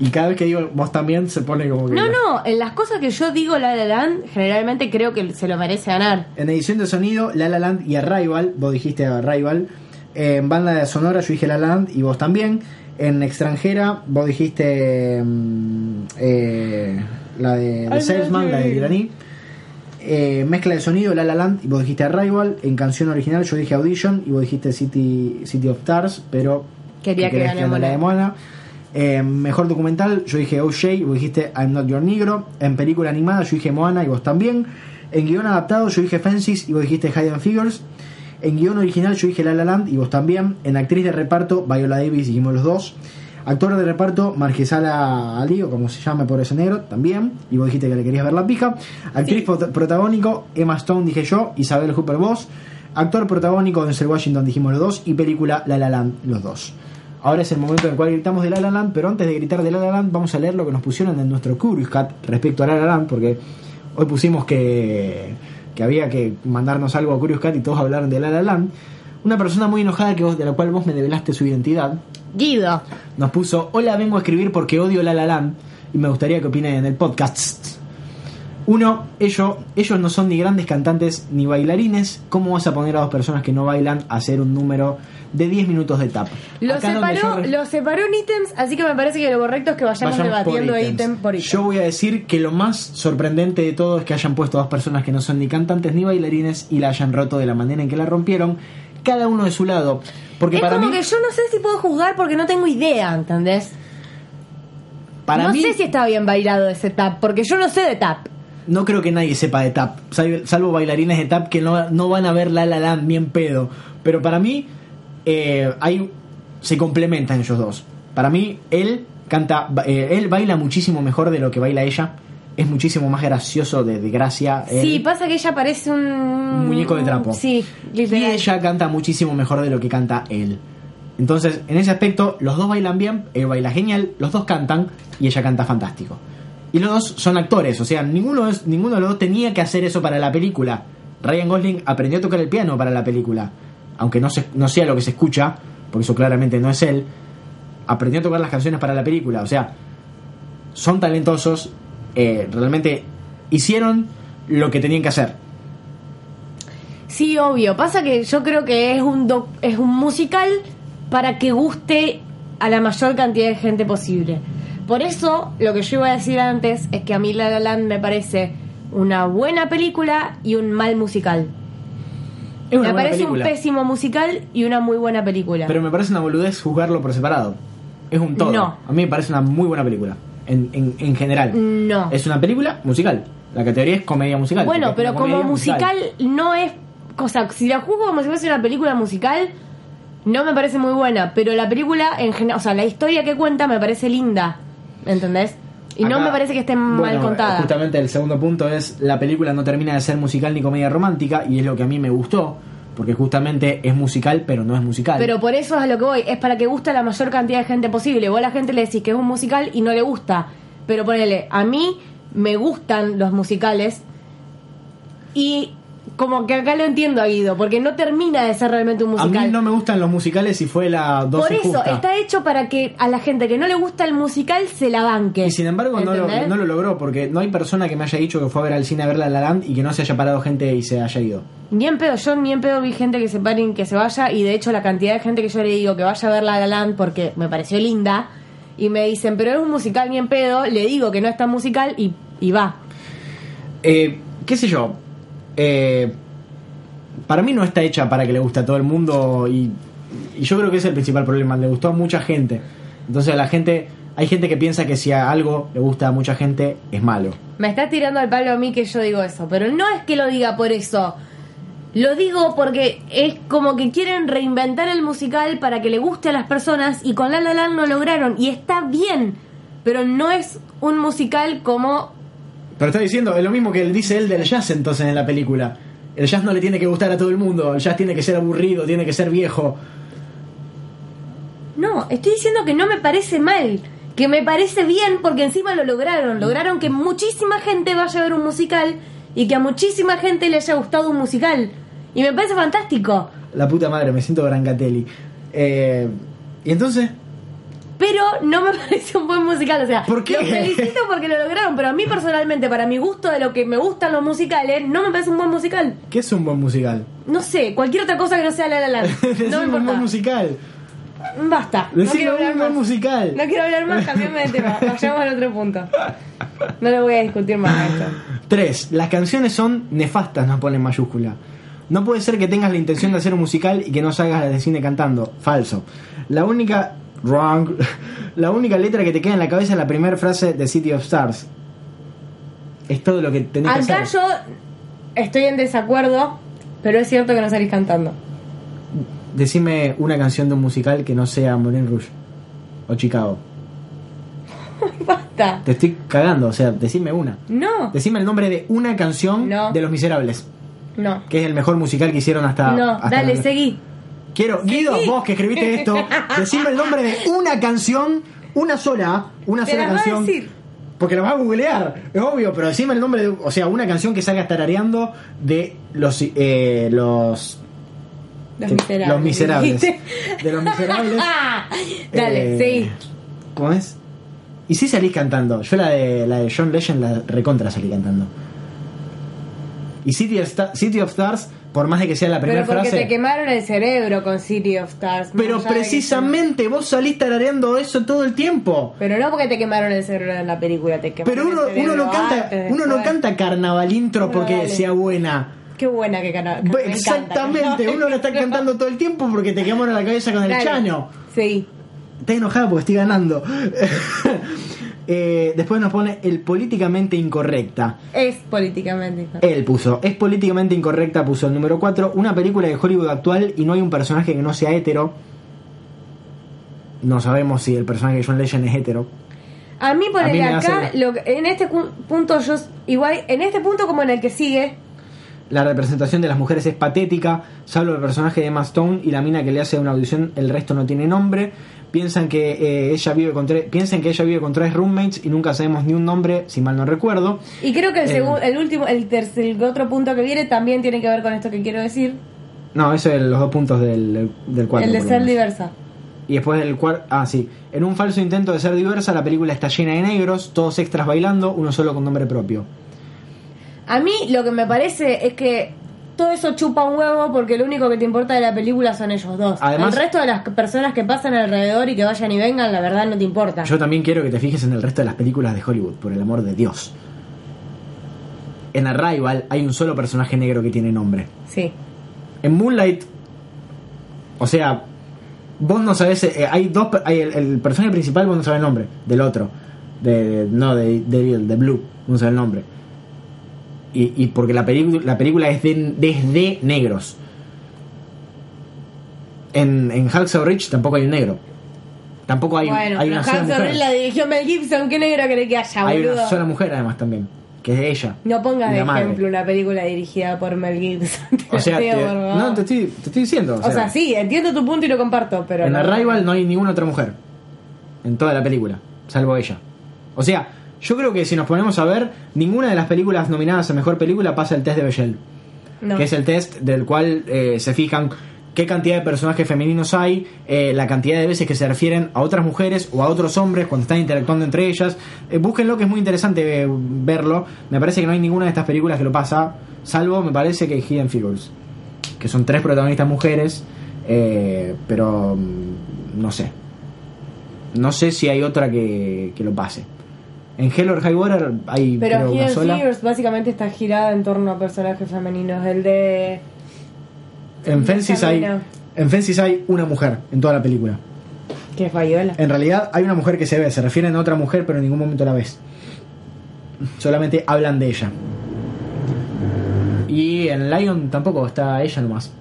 Y cada vez que digo vos también, se pone como que. No, no, en las cosas que yo digo La La Land, generalmente creo que se lo merece ganar. En edición de sonido, La La Land y Arrival, vos dijiste Arrival. En banda de sonora, yo dije La La Land y vos también. En extranjera, vos dijiste mm, eh, la de Ay, Salesman, la de. Iraní. Eh, mezcla de sonido, La La Land y vos dijiste Arrival. En canción original, yo dije Audition y vos dijiste City, City of Stars, pero Quería que gane la de Moana. Eh, mejor documental, yo dije OJ y vos dijiste I'm Not Your Negro. En película animada, yo dije Moana y vos también. En guion adaptado, yo dije Fences y vos dijiste Hidden Figures. En guion original, yo dije La La Land y vos también. En actriz de reparto, Viola Davis, dijimos los dos. Actor de reparto, Marquesala Ali, o como se llame por ese negro, también. Y vos dijiste que le querías ver la pija. Actriz prota- protagónico, Emma Stone, dije yo. Isabel Hooper, vos. Actor protagónico, Denzel Washington, dijimos los dos. Y película, La La Land, los dos. Ahora es el momento en el cual gritamos de La La Land, pero antes de gritar de La La Land, vamos a leer lo que nos pusieron en nuestro Curious Cat respecto a La La Land, porque hoy pusimos que, que había que mandarnos algo a Curious Cat y todos hablaron de La La Land. una persona muy enojada que vos, de la cual vos me develaste su identidad, Guido. nos puso, hola, vengo a escribir porque odio La La Land y me gustaría que opinen en el podcast. Uno, ellos, ellos no son ni grandes cantantes ni bailarines. ¿Cómo vas a poner a dos personas que no bailan a hacer un número de 10 minutos de tap? Lo Acá separó, yo re- lo separó en ítems, así que me parece que lo correcto es que vayamos, Vayamos debatiendo ítem por ítem. Yo voy a decir que lo más sorprendente de todo es que hayan puesto dos personas que no son ni cantantes ni bailarines y la hayan roto de la manera en que la rompieron, cada uno de su lado. Porque es para como mí, que yo no sé si puedo juzgar porque no tengo idea, ¿entendés? para no mí sé si está bien bailado ese tap, porque yo no sé de tap. no creo que nadie sepa de tap, sal- salvo bailarines de tap que no, no van a ver La La Land bien pedo. Pero para mí, eh, hay, se complementan ellos dos. Para mí, él canta, eh, él baila muchísimo mejor de lo que baila ella. Es muchísimo más gracioso de, de gracia. él. Sí, pasa que ella parece un... Un muñeco de trapo. Sí, Y ella canta muchísimo mejor de lo que canta él. Entonces, en ese aspecto, los dos bailan bien, él baila genial, los dos cantan y ella canta fantástico. Y los dos son actores, o sea, ninguno, es, ninguno de los dos tenía que hacer eso para la película. Ryan Gosling aprendió a tocar el piano para la película, aunque no, se, no sea lo que se escucha, porque eso claramente no es él. Aprendió a tocar las canciones para la película, o sea, son talentosos, eh, realmente hicieron lo que tenían que hacer. Sí, obvio. Pasa que yo creo que es un doc- es un musical para que guste a la mayor cantidad de gente posible. Por eso, lo que yo iba a decir antes es que a mí La La Land me parece una buena película y un mal musical. Es una me buena parece película. un pésimo musical y una muy buena película. Pero me parece una boludez juzgarlo por separado. Es un todo. No. A mí me parece una muy buena película. En, en, en general. no. Es una película musical. La categoría es comedia musical. Bueno, pero como musical no es... O sea, si la juzgo como si fuese una película musical, no me parece muy buena. Pero la película, en general, o sea, la historia que cuenta me parece linda. ¿Entendés? Y no me parece que esté mal contada. Justamente el segundo punto es la película no termina de ser musical ni comedia romántica y es lo que a mí me gustó porque justamente es musical pero no es musical. Pero por eso es a lo que voy, es para que guste a la mayor cantidad de gente posible. Vos a la gente le decís que es un musical y no le gusta. Pero ponele, a mí me gustan los musicales y como que acá lo entiendo a Guido, porque no termina de ser realmente un a musical. mí no me gustan los musicales y fue la dosis Por eso, justa. está hecho para que a la gente que no le gusta el musical se la banque. Y sin embargo no lo, no lo logró porque no hay persona que me haya dicho que fue a ver al cine a ver La La Land y que no se haya parado gente y se haya ido. Ni en pedo, yo ni en pedo vi gente que se paren, que se vaya, y de hecho la cantidad de gente que yo le digo que vaya a ver La La Land porque me pareció linda, y me dicen, pero es un musical ni en pedo, le digo que no es tan musical y, y va. Eh, ¿Qué sé yo? Eh, para mí no está hecha para que le guste a todo el mundo y, yo creo que ese es el principal problema. Le gustó a mucha gente. Entonces la gente, hay gente que piensa que si a algo le gusta a mucha gente es malo. Me está tirando al palo a mí que yo digo eso, pero no es que lo diga por eso. Lo digo porque es como que quieren reinventar el musical para que le guste a las personas y con La La Land lo lograron y está bien, pero no es un musical como Pero está diciendo, es lo mismo que dice él del jazz entonces en la película. El jazz no le tiene que gustar a todo el mundo, el jazz tiene que ser aburrido, tiene que ser viejo. No, estoy diciendo que no me parece mal, que me parece bien porque encima lo lograron. Lograron que muchísima gente vaya a ver un musical y que a muchísima gente le haya gustado un musical. Y me parece fantástico. La puta madre, me siento Brancatelli. Eh, y entonces, Pero no me parece un buen musical, o sea, ¿Por qué? los felicito porque lo lograron, pero a mí personalmente, para mi gusto de lo que me gustan los musicales, no me parece un buen musical. ¿qué es un buen musical? No sé, cualquier otra cosa que no sea La La Land. No me un buen importa. musical. Basta. No Decime quiero hablar un buen más. musical. No quiero hablar más, cambiame de tema. Vayamos al otro punto. No lo voy a discutir más a esto. 3. Las canciones son nefastas, nos pone en mayúscula. No puede ser que tengas la intención de hacer un musical y que no salgas de cine cantando. Falso. La única. Wrong. La única letra que te queda en la cabeza es la primera frase de City of Stars. Es todo lo que tenés que Acá hacer. yo estoy en desacuerdo, pero es cierto que no salís cantando. Decime una canción de un musical que no sea Moulin Rouge o Chicago. Basta. Te estoy cagando, o sea, decime una. No, Decime el nombre de una canción No. de Los Miserables, no. que es el mejor musical que hicieron hasta. No, hasta dale, la- seguí. Quiero, Guido, vos que escribiste esto, decime el nombre de una canción, una sola, una Te sola las va a canción. decir. Porque lo vas a googlear, es obvio, pero decime el nombre de, o sea, una canción que salga tarareando de los, eh, los Los Miserables, Los Miserables. De Los Miserables. Dale, Eh, sí. ¿Cómo es? Y sí salís cantando. Yo la de la de John Legend la recontra salí cantando. Y City of, Sta- City of Stars, por más de que sea la primera Pero porque frase. te quemaron el cerebro con City of Stars. Pero precisamente vos salís tarareando eso todo el tiempo. Pero no porque te quemaron el cerebro en la película, te quemaron Pero uno, el cerebro uno no canta, antes, uno no canta carnaval intro No, porque dale. sea buena. Qué buena que encanta. Exactamente, uno lo está cantando todo el tiempo porque te quemaron la cabeza con el Dale. chaño. Sí. Estás enojada porque estoy ganando. Eh, después nos pone el políticamente incorrecta. Es políticamente incorrecto. Él puso, es políticamente incorrecta, puso el número 4, una película de Hollywood actual y no hay un personaje que no sea hetero. No sabemos si el personaje de John Legend es hetero. A mí por A el acá, hace- lo en este punto yo igual, en este punto como en el que sigue, La representación de las mujeres es patética, salvo el personaje de Emma Stone y la mina que le hace una audición, el resto no tiene nombre. Piensan que eh, ella vive con tres, piensan que ella vive con tres roommates y nunca sabemos ni un nombre, si mal no recuerdo. y creo que el, Eh. segundo, el último, el tercer, el otro punto que viene también tiene que ver con esto que quiero decir, No, eso es los dos puntos del, del cuarto. el de ser diversa. Y después del cuarto. Ah, sí. En un falso intento de ser diversa, la película está llena de negros, todos extras bailando, uno solo con nombre propio. A mí lo que me parece es que todo eso chupa un huevo porque lo único que te importa de la película son ellos dos. Además- el resto de las personas que pasan alrededor y que vayan y vengan, la verdad no te importa. Yo también quiero que te fijes en el resto de las películas de Hollywood, por el amor de Dios. En Arrival hay un solo personaje negro que tiene nombre. Sí. En Moonlight, o sea, vos no sabés, eh, hay dos, hay el, el personaje principal vos no sabés el nombre del otro, de, no de, de, de Blue, no sabés el nombre. Y, y porque la, película la película es de, desde negros. En, en Hacksaw Ridge tampoco hay un negro. Tampoco hay, bueno, hay pero una sola mujer. La dirigió Mel Gibson, ¿qué negra querés que haya, Hay boludo? una sola mujer además también, que es de ella. No pongas de la madre. ejemplo una película dirigida por Mel Gibson. O sea, Te no, te estoy, te estoy diciendo. O sea, sí, entiendo tu punto y lo comparto, pero. En no. Arrival no hay ninguna otra mujer. En toda la película. Salvo ella. O sea, yo creo que si nos ponemos a ver, ninguna de las películas nominadas a mejor película pasa el test de Bechdel. No. Que es el test del cual eh, se fijan qué cantidad de personajes femeninos hay, eh, la cantidad de veces que se refieren a otras mujeres o a otros hombres cuando están interactuando entre ellas. Eh, búsquenlo que es muy interesante eh, verlo. Me parece que no hay ninguna de estas películas que lo pasa, salvo me parece que Hidden Figures. Que son tres protagonistas mujeres, eh, pero mm, no sé. No sé si hay otra que, que lo pase. En Hell or High Water hay Pero creo, una sola. Básicamente está girada en torno a personajes femeninos. El de. En Fences hay, en Fences hay una mujer en toda la película. que es Viola. En realidad hay una mujer que se ve, se refieren a otra mujer, pero en ningún momento la ves. Solamente hablan de ella. Y en Lion tampoco está ella nomás.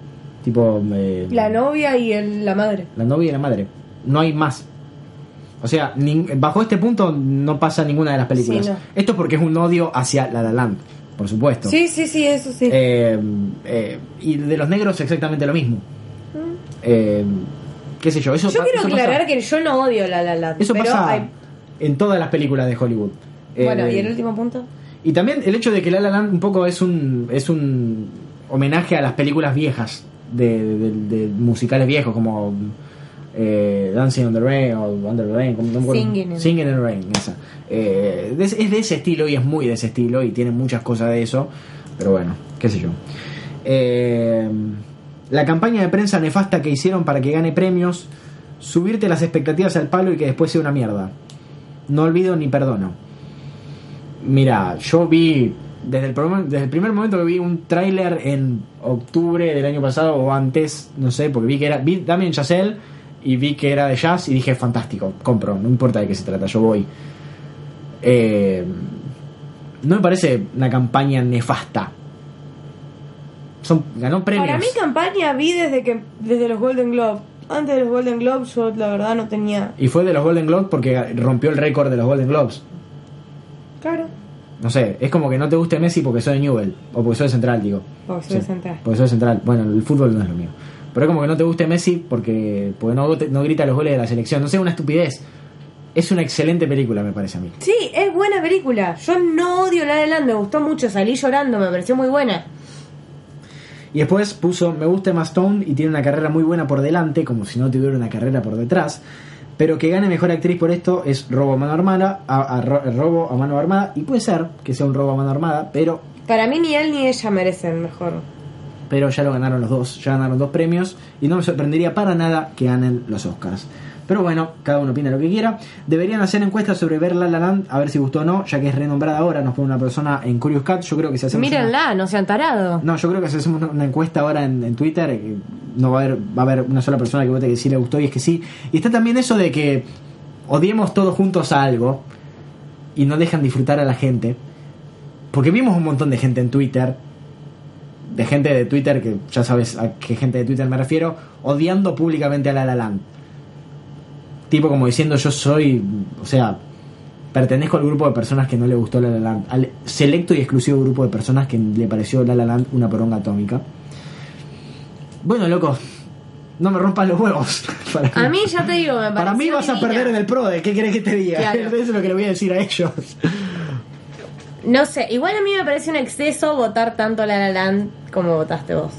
Tipo. eh, La novia y el- la madre. la novia y la madre. No hay más. O sea, bajo este punto no pasa ninguna de las películas. Sí, no. Esto porque es un odio hacia La La Land, por supuesto. Sí, sí, sí, eso sí. Eh, eh, y de los negros exactamente lo mismo. Eh, qué sé yo, eso Mm. yo quiero eso pasa- aclarar que yo no odio La La Land. eso pero pasa hay- en todas las películas de Hollywood. Bueno, ¿y el último punto? y también el hecho de que La La Land un poco es un es un homenaje a las películas viejas de, de- de musicales viejos como eh, Dancing on the Rain o Under the Rain, me acuerdo. Singing in- Singing in the Rain, esa. Eh, es de ese estilo y es muy de ese estilo y tiene muchas cosas de eso, pero bueno, qué sé yo. Eh, la campaña de prensa nefasta que hicieron para que gane premios, subirte las expectativas al palo y que después sea una mierda. No olvido ni perdono. Mira, yo vi desde el, desde el primer momento que vi un tráiler en octubre del año pasado o antes, no sé, porque vi que era vi Damien Chazelle y vi que era de jazz y dije fantástico, compro, no importa de qué se trata, yo voy. Eh, no me parece una campaña nefasta. Son, ganó premios. Para mi campaña vi desde que desde los Golden Globes. Antes de los Golden Globes yo la verdad no tenía... Y fue de los Golden Globes porque rompió el récord de los Golden Globes. Claro. No sé, es como que no te guste Messi porque soy de Newell o porque soy de Central, digo. Porque soy de Central. Porque soy de Central. Bueno, el fútbol no es lo mío. Pero es como que no te guste Messi porque, porque no, no grita los goles de la selección. No sé, una estupidez. Es una excelente película, me parece a mí. Sí, es buena película. Yo no odio La La Land, me gustó mucho, salí llorando, me pareció muy buena. Y después puso, me gusta Emma Stone y tiene una carrera muy buena por delante, como si no tuviera una carrera por detrás. Pero que gane mejor actriz por esto es robo a mano armada, a, a ro- robo a mano armada. Y puede ser que sea un robo a mano armada, pero, Para mí ni él ni ella merecen mejor. Pero ya lo ganaron los dos. Ya ganaron dos premios. Y no me sorprendería para nada que ganen los Oscars. Pero bueno, cada uno opina lo que quiera. Deberían hacer encuestas sobre ver La La Land, a ver si gustó o no, ya que es renombrada ahora. Nos pone una persona en Curious Cat. Yo creo que si hacemos. una- Mírenla, no sean tarados. No, yo creo que si hacemos una- encuesta ahora en, en Twitter, eh, no va a haber va a haber una sola persona que vote que sí le gustó y es que sí. Y está también eso de que odiemos todos juntos a algo y no dejan disfrutar a la gente. Porque vimos un montón de gente en Twitter, de gente de Twitter, que ya sabes a qué gente de Twitter me refiero, odiando públicamente a La La Land. Tipo como diciendo yo soy, o sea, pertenezco al grupo de personas que no le gustó La La Land, al selecto y exclusivo grupo de personas que le pareció La La Land una poronga atómica. Bueno, loco, no me rompas los huevos. Para, A mí ya te digo, me para mí vas a perder en el pro de qué querés que te diga. Claro. Eso es lo que le voy a decir a ellos. No sé, igual a mí me parece un exceso votar tanto La La Land como votaste vos.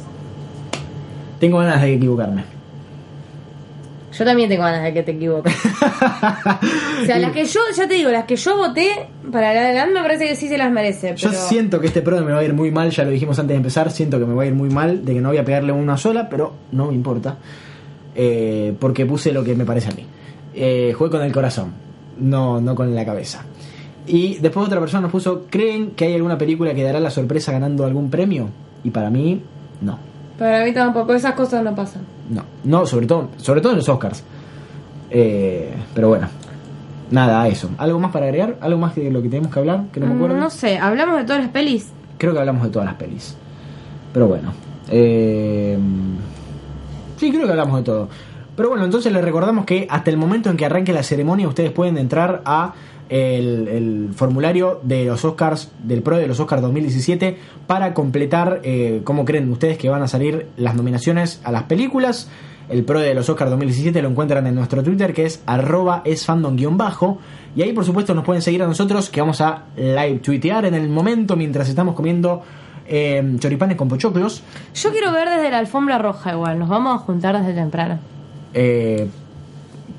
Tengo ganas de equivocarme. Yo también tengo ganas de que te equivoques. o sea, las que yo, ya te digo, las que yo voté para La La Land me parece que sí se las merece. Yo Pero siento que este pro me va a ir muy mal, ya lo dijimos antes de empezar, siento que me va a ir muy mal, de que no voy a pegarle una sola, pero no me importa. Eh, porque puse lo que me parece a mí. Eh, jugué con el corazón, no, no con la cabeza. Y después otra persona nos puso, ¿creen que hay alguna película que dará la sorpresa ganando algún premio? Y para mí, no. para mí tampoco, esas cosas no pasan. No, no, sobre todo, sobre todo en los Oscars. Eh, pero bueno, nada, eso. ¿Algo más para agregar? ¿Algo más de lo que tenemos que hablar? Que no me acuerdo. No sé, hablamos de todas las pelis. Creo que hablamos de todas las pelis. Pero bueno. eh, sí, creo que hablamos de todo. Pero bueno, entonces les recordamos que hasta el momento en que arranque la ceremonia ustedes pueden entrar a el, el formulario de los Oscars, del Pro de los Oscars 2017, para completar eh, cómo creen ustedes que van a salir las nominaciones a las películas. El Pro de los Oscars 2017 lo encuentran en nuestro Twitter que es arroba esfandom-bajo. Y ahí por supuesto nos pueden seguir a nosotros que vamos a live tuitear en el momento mientras estamos comiendo eh, choripanes con pochoclos. Yo quiero ver desde la alfombra roja igual, nos vamos a juntar desde temprano. Eh,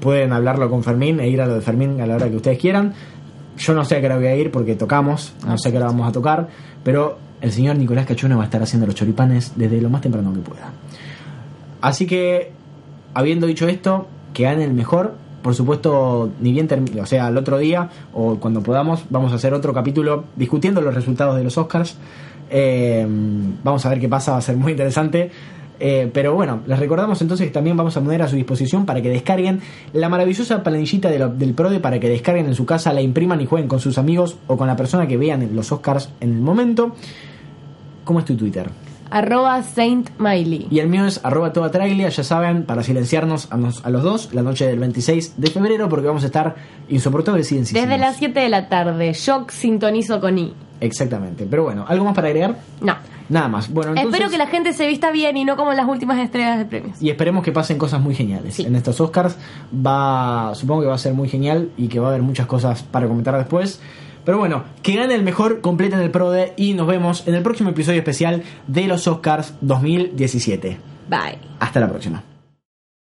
pueden hablarlo con Fermín e ir a lo de Fermín a la hora que ustedes quieran. Yo no sé a qué hora voy a ir porque tocamos, no sé a qué hora vamos a tocar, pero el señor Nicolás Cachuna va a estar haciendo los choripanes desde lo más temprano que pueda. Así que, habiendo dicho esto, que gane el mejor. Por supuesto, ni bien termine, o sea, el otro día o cuando podamos, vamos a hacer otro capítulo discutiendo los resultados de los Oscars. Eh, vamos a ver qué pasa, va a ser muy interesante. Eh, pero bueno, les recordamos entonces que también vamos a poner a su disposición para que descarguen la maravillosa planillita de del PRODE para que descarguen en su casa, la impriman y jueguen con sus amigos o con la persona que vean los Oscars en el momento. ¿Cómo es tu Twitter? Arroba Saint Miley. Y el mío es arroba toda trailia, ya saben, para silenciarnos a, nos- a los dos la noche del 26 de febrero porque vamos a estar insoportables y. Desde las 7 de la tarde, yo sintonizo con I. Exactamente. Pero bueno, ¿algo más para agregar? No. Nada más. Bueno, entonces... Espero que la gente se vista bien y no como en las últimas estrellas de premios. Y esperemos que pasen cosas muy geniales. Sí. En estos Oscars va, supongo que va a ser muy genial y que va a haber muchas cosas para comentar después. Pero bueno, que gane el mejor, completen el PRODE y nos vemos en el próximo episodio especial de los Oscars 2017. Bye. Hasta la próxima.